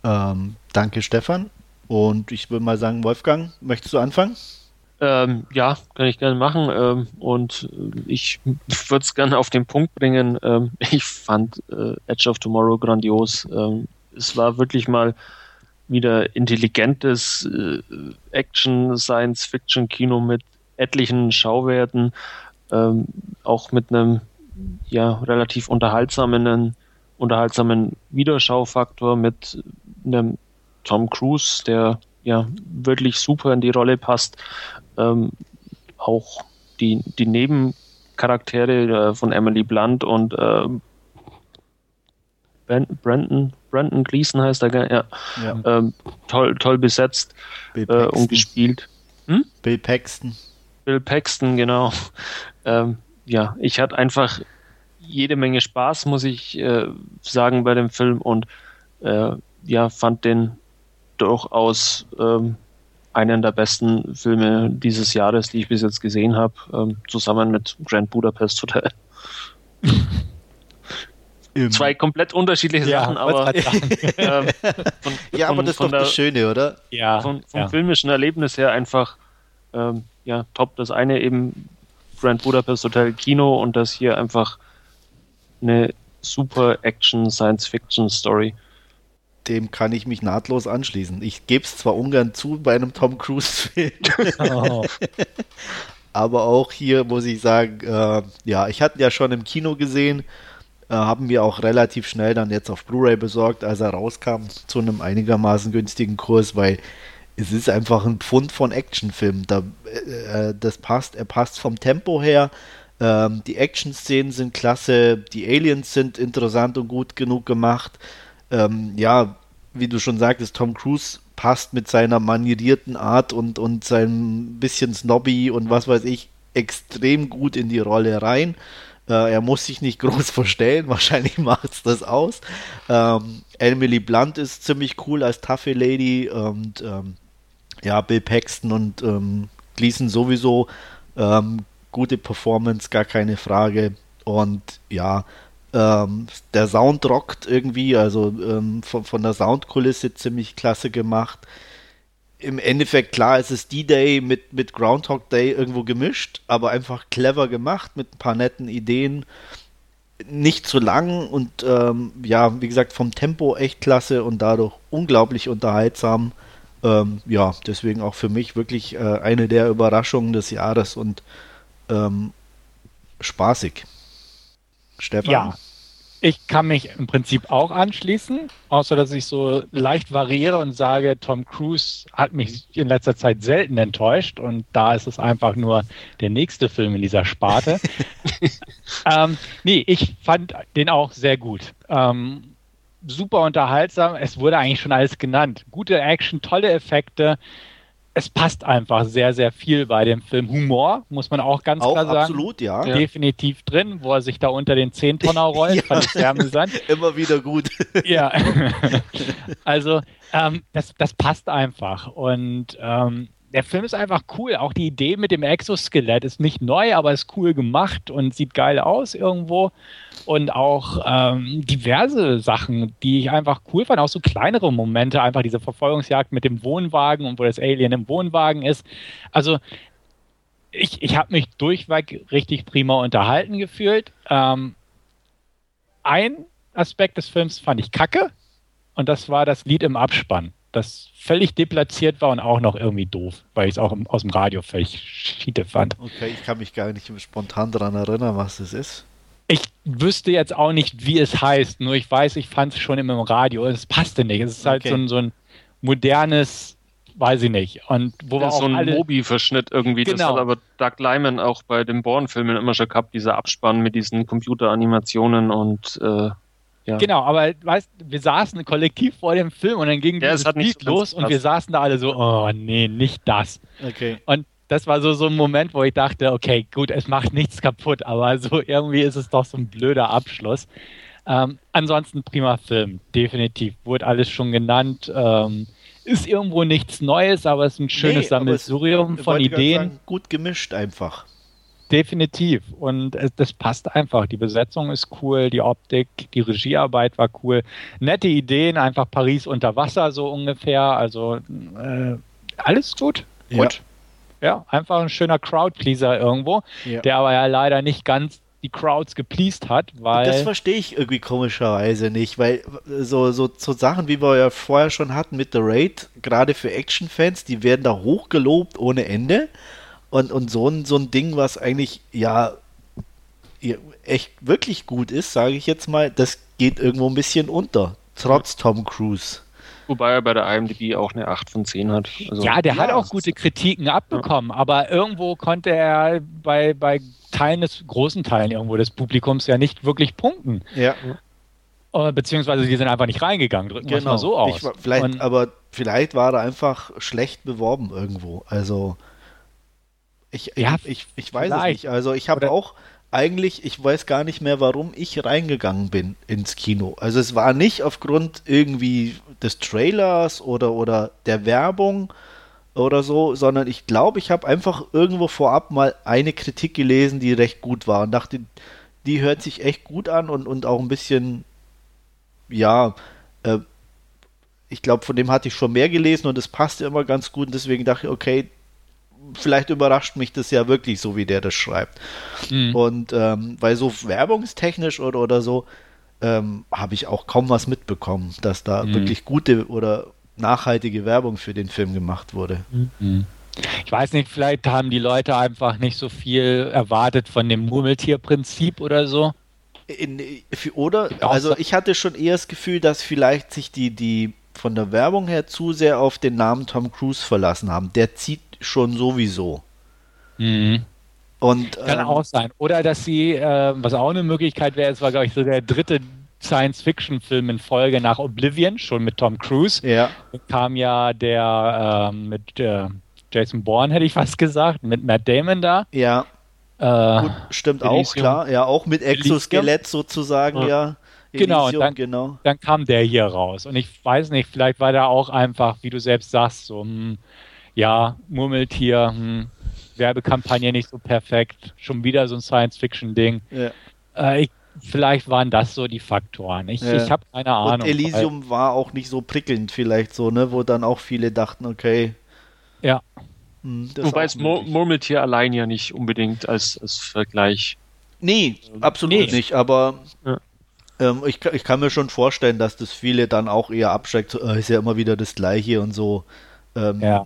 ähm, danke Stefan. Und ich würde mal sagen, Wolfgang, möchtest du anfangen? Ähm, ja, kann ich gerne machen. Ähm, und ich würde es gerne auf den Punkt bringen. Ähm, ich fand äh, Edge of Tomorrow grandios. Ähm, es war wirklich mal wieder intelligentes äh, Action, Science-Fiction-Kino mit etlichen Schauwerten, ähm, auch mit einem ja relativ unterhaltsamen unterhaltsamen Wiederschaufaktor mit einem Tom Cruise, der ja wirklich super in die Rolle passt. Ähm, auch die, die Nebencharaktere äh, von Emily Blunt und äh, Brandon, Brandon Gleason heißt er, ja, ja. Ähm, toll, toll besetzt äh, und gespielt. Hm? Bill Paxton. Bill Paxton, genau. Ähm, ja, ich hatte einfach jede Menge Spaß, muss ich äh, sagen, bei dem Film und äh, ja, fand den durchaus ähm, einen der besten Filme dieses Jahres, die ich bis jetzt gesehen habe, ähm, zusammen mit Grand Budapest Hotel. Zwei komplett unterschiedliche ja, Sachen, aber ähm, von, ja, aber das ist doch der, das Schöne, oder? Ja, von, vom ja. filmischen Erlebnis her einfach ähm, ja top. Das eine eben Grand Budapest Hotel Kino und das hier einfach eine super Action Science Fiction Story. Dem kann ich mich nahtlos anschließen. Ich gebe es zwar ungern zu bei einem Tom Cruise Film, oh. aber auch hier muss ich sagen, äh, ja, ich hatte ihn ja schon im Kino gesehen, äh, haben wir auch relativ schnell dann jetzt auf Blu-ray besorgt, als er rauskam, zu einem einigermaßen günstigen Kurs, weil es ist einfach ein Pfund von Actionfilm. Da, äh, äh das passt, er passt vom Tempo her, ähm, die Action-Szenen sind klasse, die Aliens sind interessant und gut genug gemacht. Ähm, ja, wie du schon sagtest, Tom Cruise passt mit seiner manierierten Art und, und seinem bisschen Snobby und was weiß ich extrem gut in die Rolle rein. Äh, er muss sich nicht groß verstellen, wahrscheinlich macht es das aus. Ähm, Emily Blunt ist ziemlich cool als Tough Lady und ähm, ja, Bill Paxton und ähm, Gleason sowieso ähm, gute Performance, gar keine Frage. Und ja, ähm, der Sound rockt irgendwie, also ähm, von, von der Soundkulisse ziemlich klasse gemacht. Im Endeffekt, klar, es ist D-Day mit, mit Groundhog Day irgendwo gemischt, aber einfach clever gemacht mit ein paar netten Ideen. Nicht zu lang und ähm, ja, wie gesagt, vom Tempo echt klasse und dadurch unglaublich unterhaltsam. Ähm, ja, deswegen auch für mich wirklich äh, eine der Überraschungen des Jahres und ähm, spaßig. Stefan? Ja, Ich kann mich im Prinzip auch anschließen, außer dass ich so leicht variiere und sage, Tom Cruise hat mich in letzter Zeit selten enttäuscht und da ist es einfach nur der nächste Film in dieser Sparte. ähm, nee, ich fand den auch sehr gut. Ähm, super unterhaltsam. Es wurde eigentlich schon alles genannt. Gute Action, tolle Effekte es passt einfach sehr, sehr viel bei dem Film. Humor, muss man auch ganz auch klar sagen. Absolut, ja. Definitiv drin, wo er sich da unter den Zehntonner rollt. ja. Fand ich sehr amüsant. Immer wieder gut. ja. also, ähm, das, das passt einfach. Und ähm, der Film ist einfach cool. Auch die Idee mit dem Exoskelett ist nicht neu, aber ist cool gemacht und sieht geil aus irgendwo. Und auch ähm, diverse Sachen, die ich einfach cool fand, auch so kleinere Momente, einfach diese Verfolgungsjagd mit dem Wohnwagen und wo das Alien im Wohnwagen ist. Also ich, ich habe mich durchweg richtig prima unterhalten gefühlt. Ähm, ein Aspekt des Films fand ich kacke und das war das Lied im Abspann das völlig deplatziert war und auch noch irgendwie doof, weil ich es auch aus dem Radio völlig schiete fand. Okay, ich kann mich gar nicht spontan daran erinnern, was es ist. Ich wüsste jetzt auch nicht, wie es heißt, nur ich weiß, ich fand es schon immer im Radio. Es passte nicht. Es ist halt okay. so, ein, so ein modernes, weiß ich nicht. Und wo ja, auch so ein alle... Mobi-Verschnitt irgendwie. Genau. Das hat aber Doug Lyman auch bei den Bourne-Filmen immer schon gehabt, dieser Abspann mit diesen Computeranimationen und äh, ja. Genau, aber weißt, wir saßen kollektiv vor dem Film und dann ging ja, dieses Lied los und wir saßen da alle so, oh nee, nicht das. Okay. Und das war so, so ein Moment, wo ich dachte, okay, gut, es macht nichts kaputt, aber so irgendwie ist es doch so ein blöder Abschluss. Ähm, ansonsten prima Film, definitiv. Wurde alles schon genannt. Ähm, ist irgendwo nichts Neues, aber es ist ein schönes nee, Sammelsurium von Ideen. Sagen, gut gemischt einfach. Definitiv. Und es, das passt einfach. Die Besetzung ist cool, die Optik, die Regiearbeit war cool. Nette Ideen, einfach Paris unter Wasser so ungefähr. Also äh, alles gut. Ja. Gut. Ja, einfach ein schöner Crowdpleaser irgendwo, ja. der aber ja leider nicht ganz die Crowds gepleased hat, weil. Das verstehe ich irgendwie komischerweise nicht, weil so, so, so Sachen, wie wir ja vorher schon hatten mit The Raid, gerade für Action-Fans, die werden da hochgelobt ohne Ende. Und, und so, ein, so ein Ding, was eigentlich ja echt wirklich gut ist, sage ich jetzt mal, das geht irgendwo ein bisschen unter, trotz Tom Cruise. Wobei er bei der IMDb auch eine 8 von 10 hat. Also ja, der ja, hat auch gute Kritiken abbekommen, ja. aber irgendwo konnte er bei, bei Teilen des, großen Teilen irgendwo des Publikums ja nicht wirklich punkten. Ja. Äh, beziehungsweise die sind einfach nicht reingegangen, drücken genau. wir mal so aus. Ich, vielleicht, Und, aber vielleicht war er einfach schlecht beworben irgendwo. Also ich, ja, ich, ich, ich weiß vielleicht. es nicht. Also ich habe auch eigentlich, ich weiß gar nicht mehr, warum ich reingegangen bin ins Kino. Also es war nicht aufgrund irgendwie des Trailers oder, oder der Werbung oder so, sondern ich glaube, ich habe einfach irgendwo vorab mal eine Kritik gelesen, die recht gut war und dachte, die hört sich echt gut an und, und auch ein bisschen, ja, äh, ich glaube, von dem hatte ich schon mehr gelesen und es passte immer ganz gut und deswegen dachte ich, okay, vielleicht überrascht mich das ja wirklich so, wie der das schreibt. Mhm. Und ähm, weil so werbungstechnisch oder, oder so ähm, habe ich auch kaum was mitbekommen, dass da mhm. wirklich gute oder nachhaltige Werbung für den Film gemacht wurde. Mhm. Ich weiß nicht, vielleicht haben die Leute einfach nicht so viel erwartet von dem Murmeltierprinzip oder so. In, oder, also ich hatte schon eher das Gefühl, dass vielleicht sich die, die von der Werbung her zu sehr auf den Namen Tom Cruise verlassen haben. Der zieht schon sowieso. Mhm. Und, Kann ähm, auch sein. Oder dass sie, äh, was auch eine Möglichkeit wäre, es war, glaube ich, so der dritte Science-Fiction-Film in Folge nach Oblivion, schon mit Tom Cruise. Ja. Da kam ja der äh, mit äh, Jason Bourne, hätte ich fast gesagt, mit Matt Damon da. Ja. Äh, Gut, stimmt Elysium. auch, klar. Ja, auch mit Exoskelett sozusagen, ja. ja. Genau, Elysium, dann, genau, dann kam der hier raus. Und ich weiß nicht, vielleicht war der auch einfach, wie du selbst sagst, so, hm, ja, Murmeltier, hm, Werbekampagne nicht so perfekt, schon wieder so ein Science-Fiction-Ding. Ja. Äh, vielleicht waren das so die Faktoren. Ich, ja. ich habe keine Ahnung. Und Elysium war auch nicht so prickelnd vielleicht so, ne, wo dann auch viele dachten, okay. Ja. Hm, Wobei es Mur Murmeltier allein ja nicht unbedingt als, als Vergleich. Nee, absolut nee. nicht, aber ja. ähm, ich, ich kann mir schon vorstellen, dass das viele dann auch eher abschreckt, so, äh, ist ja immer wieder das Gleiche und so. Ähm, ja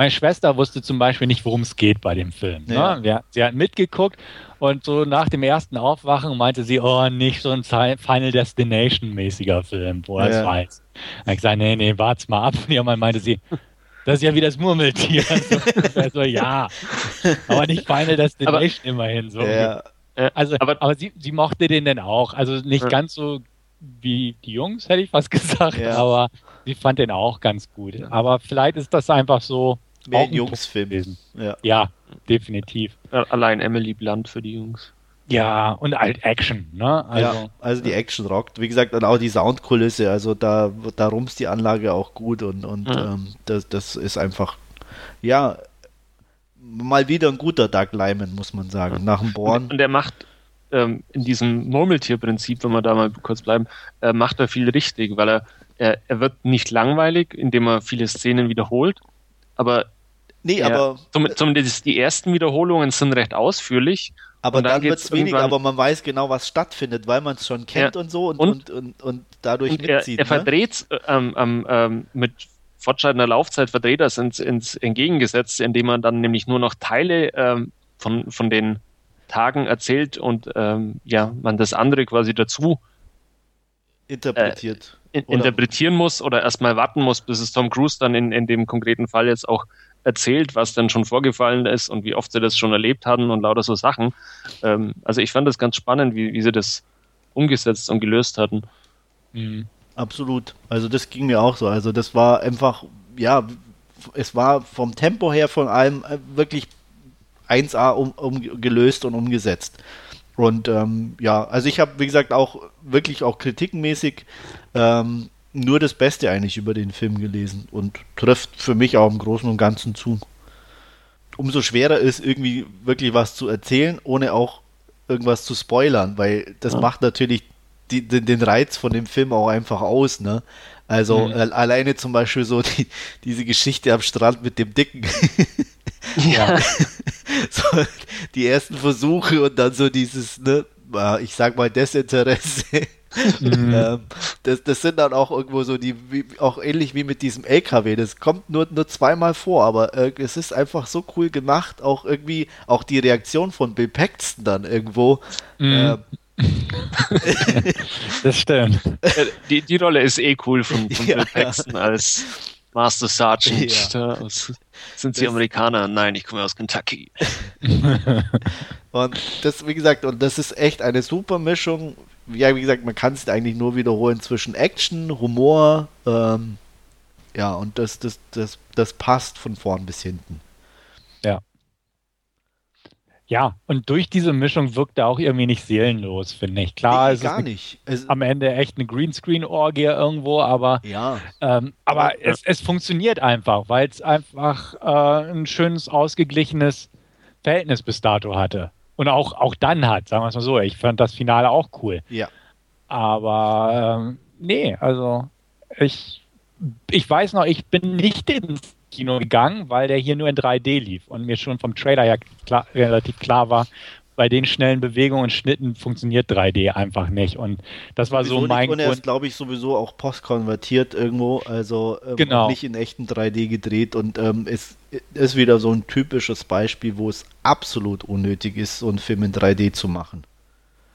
meine Schwester wusste zum Beispiel nicht, worum es geht bei dem Film. Ne? Ja. Ne? Sie hat mitgeguckt und so nach dem ersten Aufwachen meinte sie, oh, nicht so ein Final Destination-mäßiger Film, wo er es weiß. Dann habe ich gesagt, nee, nee, wart's mal ab. Und irgendwann meinte sie, das ist ja wie das Murmeltier. so, so, ja, aber nicht Final Destination aber, immerhin. So. Ja. Also, aber, aber sie, sie mochte den denn auch. Also nicht ja. ganz so wie die Jungs, hätte ich fast gesagt, ja. aber sie fand den auch ganz gut. Aber vielleicht ist das einfach so. Mehr ein Jungsfilm. Ja. ja, definitiv. Allein Emily Blunt für die Jungs. Ja, und halt Action, ne? Also, ja, also die Action rockt. Wie gesagt, und auch die Soundkulisse, also da, da rumst die Anlage auch gut und, und mhm. ähm, das, das ist einfach, ja, mal wieder ein guter Doug Lyman, muss man sagen, mhm. nach dem Born. Und, und er macht ähm, in diesem Murmeltierprinzip, wenn wir da mal kurz bleiben, äh, macht er viel richtig, weil er, er, er wird nicht langweilig, indem er viele Szenen wiederholt, aber Nee, aber. Zumindest die ersten Wiederholungen sind recht ausführlich aber dann, dann wird es weniger, aber man weiß genau, was stattfindet, weil man es schon kennt ja. und so und, und, und, und, dadurch und mitzieht. Er, er ne? verdreht ähm, ähm, ähm, mit fortschreitender Laufzeit verdreht das ins, ins Entgegengesetzte, indem man dann nämlich nur noch Teile ähm, von, von den Tagen erzählt und ähm, ja, man das andere quasi dazu interpretiert. Äh, interpretieren muss oder erstmal warten muss, bis es Tom Cruise dann in, in dem konkreten Fall jetzt auch erzählt, was dann schon vorgefallen ist und wie oft sie das schon erlebt hatten und lauter so Sachen. Ähm, also ich fand das ganz spannend, wie, wie sie das umgesetzt und gelöst hatten. Mhm. Absolut. Also das ging mir auch so. Also das war einfach, ja, es war vom Tempo her von allem äh, wirklich 1A um, um, gelöst und umgesetzt. Und ähm, ja, also ich habe, wie gesagt, auch wirklich auch kritikenmäßig ähm, nur das Beste eigentlich über den Film gelesen und trifft für mich auch im Großen und Ganzen zu. Umso schwerer ist irgendwie wirklich was zu erzählen, ohne auch irgendwas zu spoilern, weil das ja. macht natürlich die, den, den, Reiz von dem Film auch einfach aus, ne? Also mhm. alleine zum Beispiel so die, diese Geschichte am Strand mit dem Dicken. ja. so, die ersten Versuche und dann so dieses, ne, ich sag mal Desinteresse. Mhm. ähm, das, das sind dann auch irgendwo so die, wie, auch ähnlich wie mit diesem LKW. Das kommt nur, nur zweimal vor, aber äh, es ist einfach so cool gemacht. Auch irgendwie, auch die Reaktion von Bill Paxton dann irgendwo. Mhm. Ähm, das stimmt. Die, die Rolle ist eh cool von, von ja. Bill Paxton als Master Sergeant. Ja. Sind Sie das, Amerikaner? Nein, ich komme aus Kentucky. und das, wie gesagt, und das ist echt eine super Mischung ja, wie gesagt, man kann es eigentlich nur wiederholen zwischen Action, Humor, ähm, ja, und das, das, das, das passt von vorn bis hinten. Ja. Ja, und durch diese Mischung wirkt er auch irgendwie nicht seelenlos, finde ich. Klar, nee, es gar ist nicht. Es am Ende echt eine Greenscreen-Orgie irgendwo, aber, ja. ähm, aber ja. Es, es funktioniert einfach, weil es einfach äh, ein schönes, ausgeglichenes Verhältnis bis dato hatte und auch, auch dann hat, sagen wir es mal so. Ich fand das Finale auch cool. Ja. Aber ähm, nee, also ich, ich weiß noch, ich bin nicht ins Kino gegangen, weil der hier nur in 3D lief und mir schon vom Trailer ja klar, relativ klar war, bei den schnellen Bewegungen und Schnitten funktioniert 3D einfach nicht. Und das war sowieso so mein Grund. Er ist, glaube ich, sowieso auch postkonvertiert irgendwo, also ähm, genau. nicht in echten 3D gedreht und ähm, es ist wieder so ein typisches Beispiel, wo es absolut unnötig ist, so einen Film in 3D zu machen.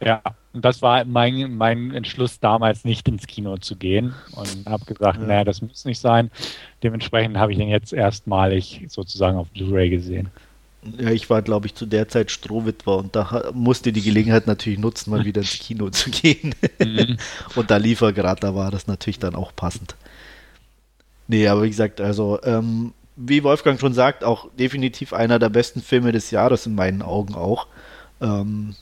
Ja, und das war mein, mein Entschluss damals nicht ins Kino zu gehen und habe gesagt, ja. naja, das muss nicht sein. Dementsprechend habe ich den jetzt erstmalig sozusagen auf Blu-ray gesehen. Ja, ich war, glaube ich, zu der Zeit Strohwitwer und da musste die Gelegenheit natürlich nutzen, mal wieder ins Kino zu gehen. Mhm. und da lief er gerade, da war das natürlich dann auch passend. Nee, aber wie gesagt, also, ähm, wie Wolfgang schon sagt, auch definitiv einer der besten Filme des Jahres in meinen Augen auch. Ähm,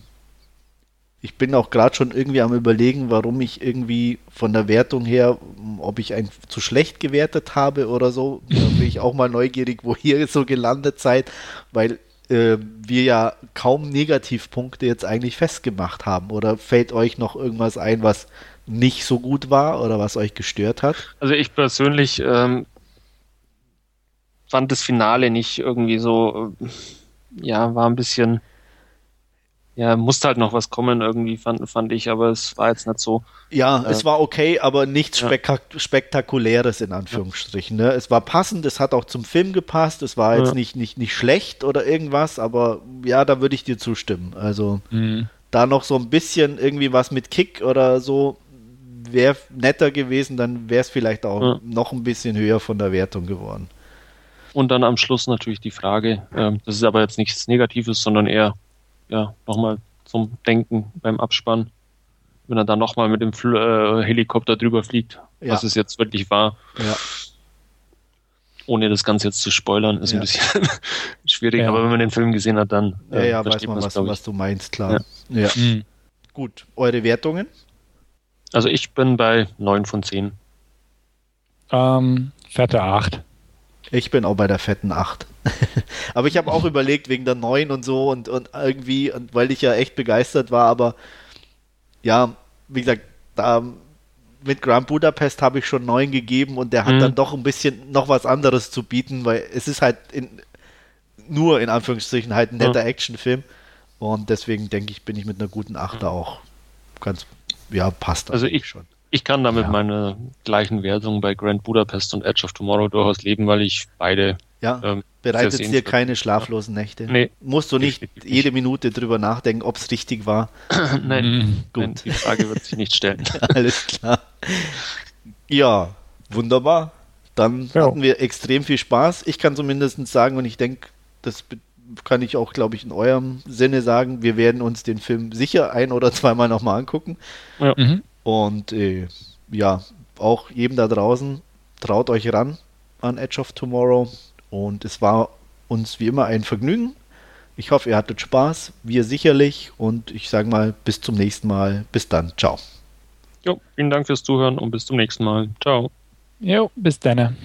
ich bin auch gerade schon irgendwie am überlegen, warum ich irgendwie von der Wertung her, ob ich ein zu schlecht gewertet habe oder so. Da bin ich auch mal neugierig, wo ihr so gelandet seid, weil äh, wir ja kaum Negativpunkte jetzt eigentlich festgemacht haben. Oder fällt euch noch irgendwas ein, was nicht so gut war oder was euch gestört hat? Also ich persönlich ähm, fand das Finale nicht irgendwie so, äh, ja, war ein bisschen ja, musste halt noch was kommen irgendwie, fand, fand ich, aber es war jetzt nicht so. Ja, äh, es war okay, aber nichts ja. Spektakuläres in Anführungsstrichen. Ne? Es war passend, es hat auch zum Film gepasst, es war jetzt ja. nicht, nicht, nicht schlecht oder irgendwas, aber ja, da würde ich dir zustimmen. Also mhm. da noch so ein bisschen irgendwie was mit Kick oder so wäre netter gewesen, dann wäre es vielleicht auch ja. noch ein bisschen höher von der Wertung geworden. Und dann am Schluss natürlich die Frage, äh, das ist aber jetzt nichts Negatives, sondern eher ja, nochmal zum Denken beim Abspann, wenn er dann nochmal mit dem Fl äh, Helikopter drüber fliegt, ja. was es jetzt wirklich war. Ja. Ohne das Ganze jetzt zu spoilern, ist ja. ein bisschen schwierig, aber wenn man den Film gesehen hat, dann äh, ja, ja, weiß man, was, was, du meinst, klar. Ja. Mhm. Gut, eure Wertungen? Also ich bin bei 9 von 10. Ähm, fette 8. Ich bin auch bei der fetten 8. aber ich habe auch überlegt wegen der 9 und so und, und irgendwie, und weil ich ja echt begeistert war, aber ja, wie gesagt, da mit Grand Budapest habe ich schon 9 gegeben und der hat mhm. dann doch ein bisschen noch was anderes zu bieten, weil es ist halt in, nur in Anführungsstrichen halt ein netter ja. Actionfilm und deswegen denke ich, bin ich mit einer guten 8 auch ganz, ja, passt also ich schon. Ich kann damit ja. meine gleichen Wertungen bei Grand Budapest und Edge of Tomorrow durchaus leben, weil ich beide. Ja, ähm, bereitet dir keine schlaflosen Nächte. Nee. Musst du nicht jede Minute drüber nachdenken, ob es richtig war. nein, mhm. Gut. Nein, die Frage wird sich nicht stellen. Alles klar. Ja, wunderbar. Dann ja. hatten wir extrem viel Spaß. Ich kann zumindest sagen, und ich denke, das kann ich auch, glaube ich, in eurem Sinne sagen, wir werden uns den Film sicher ein- oder zweimal nochmal angucken. Ja. Mhm. Und äh, ja, auch jedem da draußen, traut euch ran an Edge of Tomorrow. Und es war uns wie immer ein Vergnügen. Ich hoffe, ihr hattet Spaß, wir sicherlich. Und ich sage mal, bis zum nächsten Mal. Bis dann. Ciao. Jo, vielen Dank fürs Zuhören und bis zum nächsten Mal. Ciao. Jo, bis dann.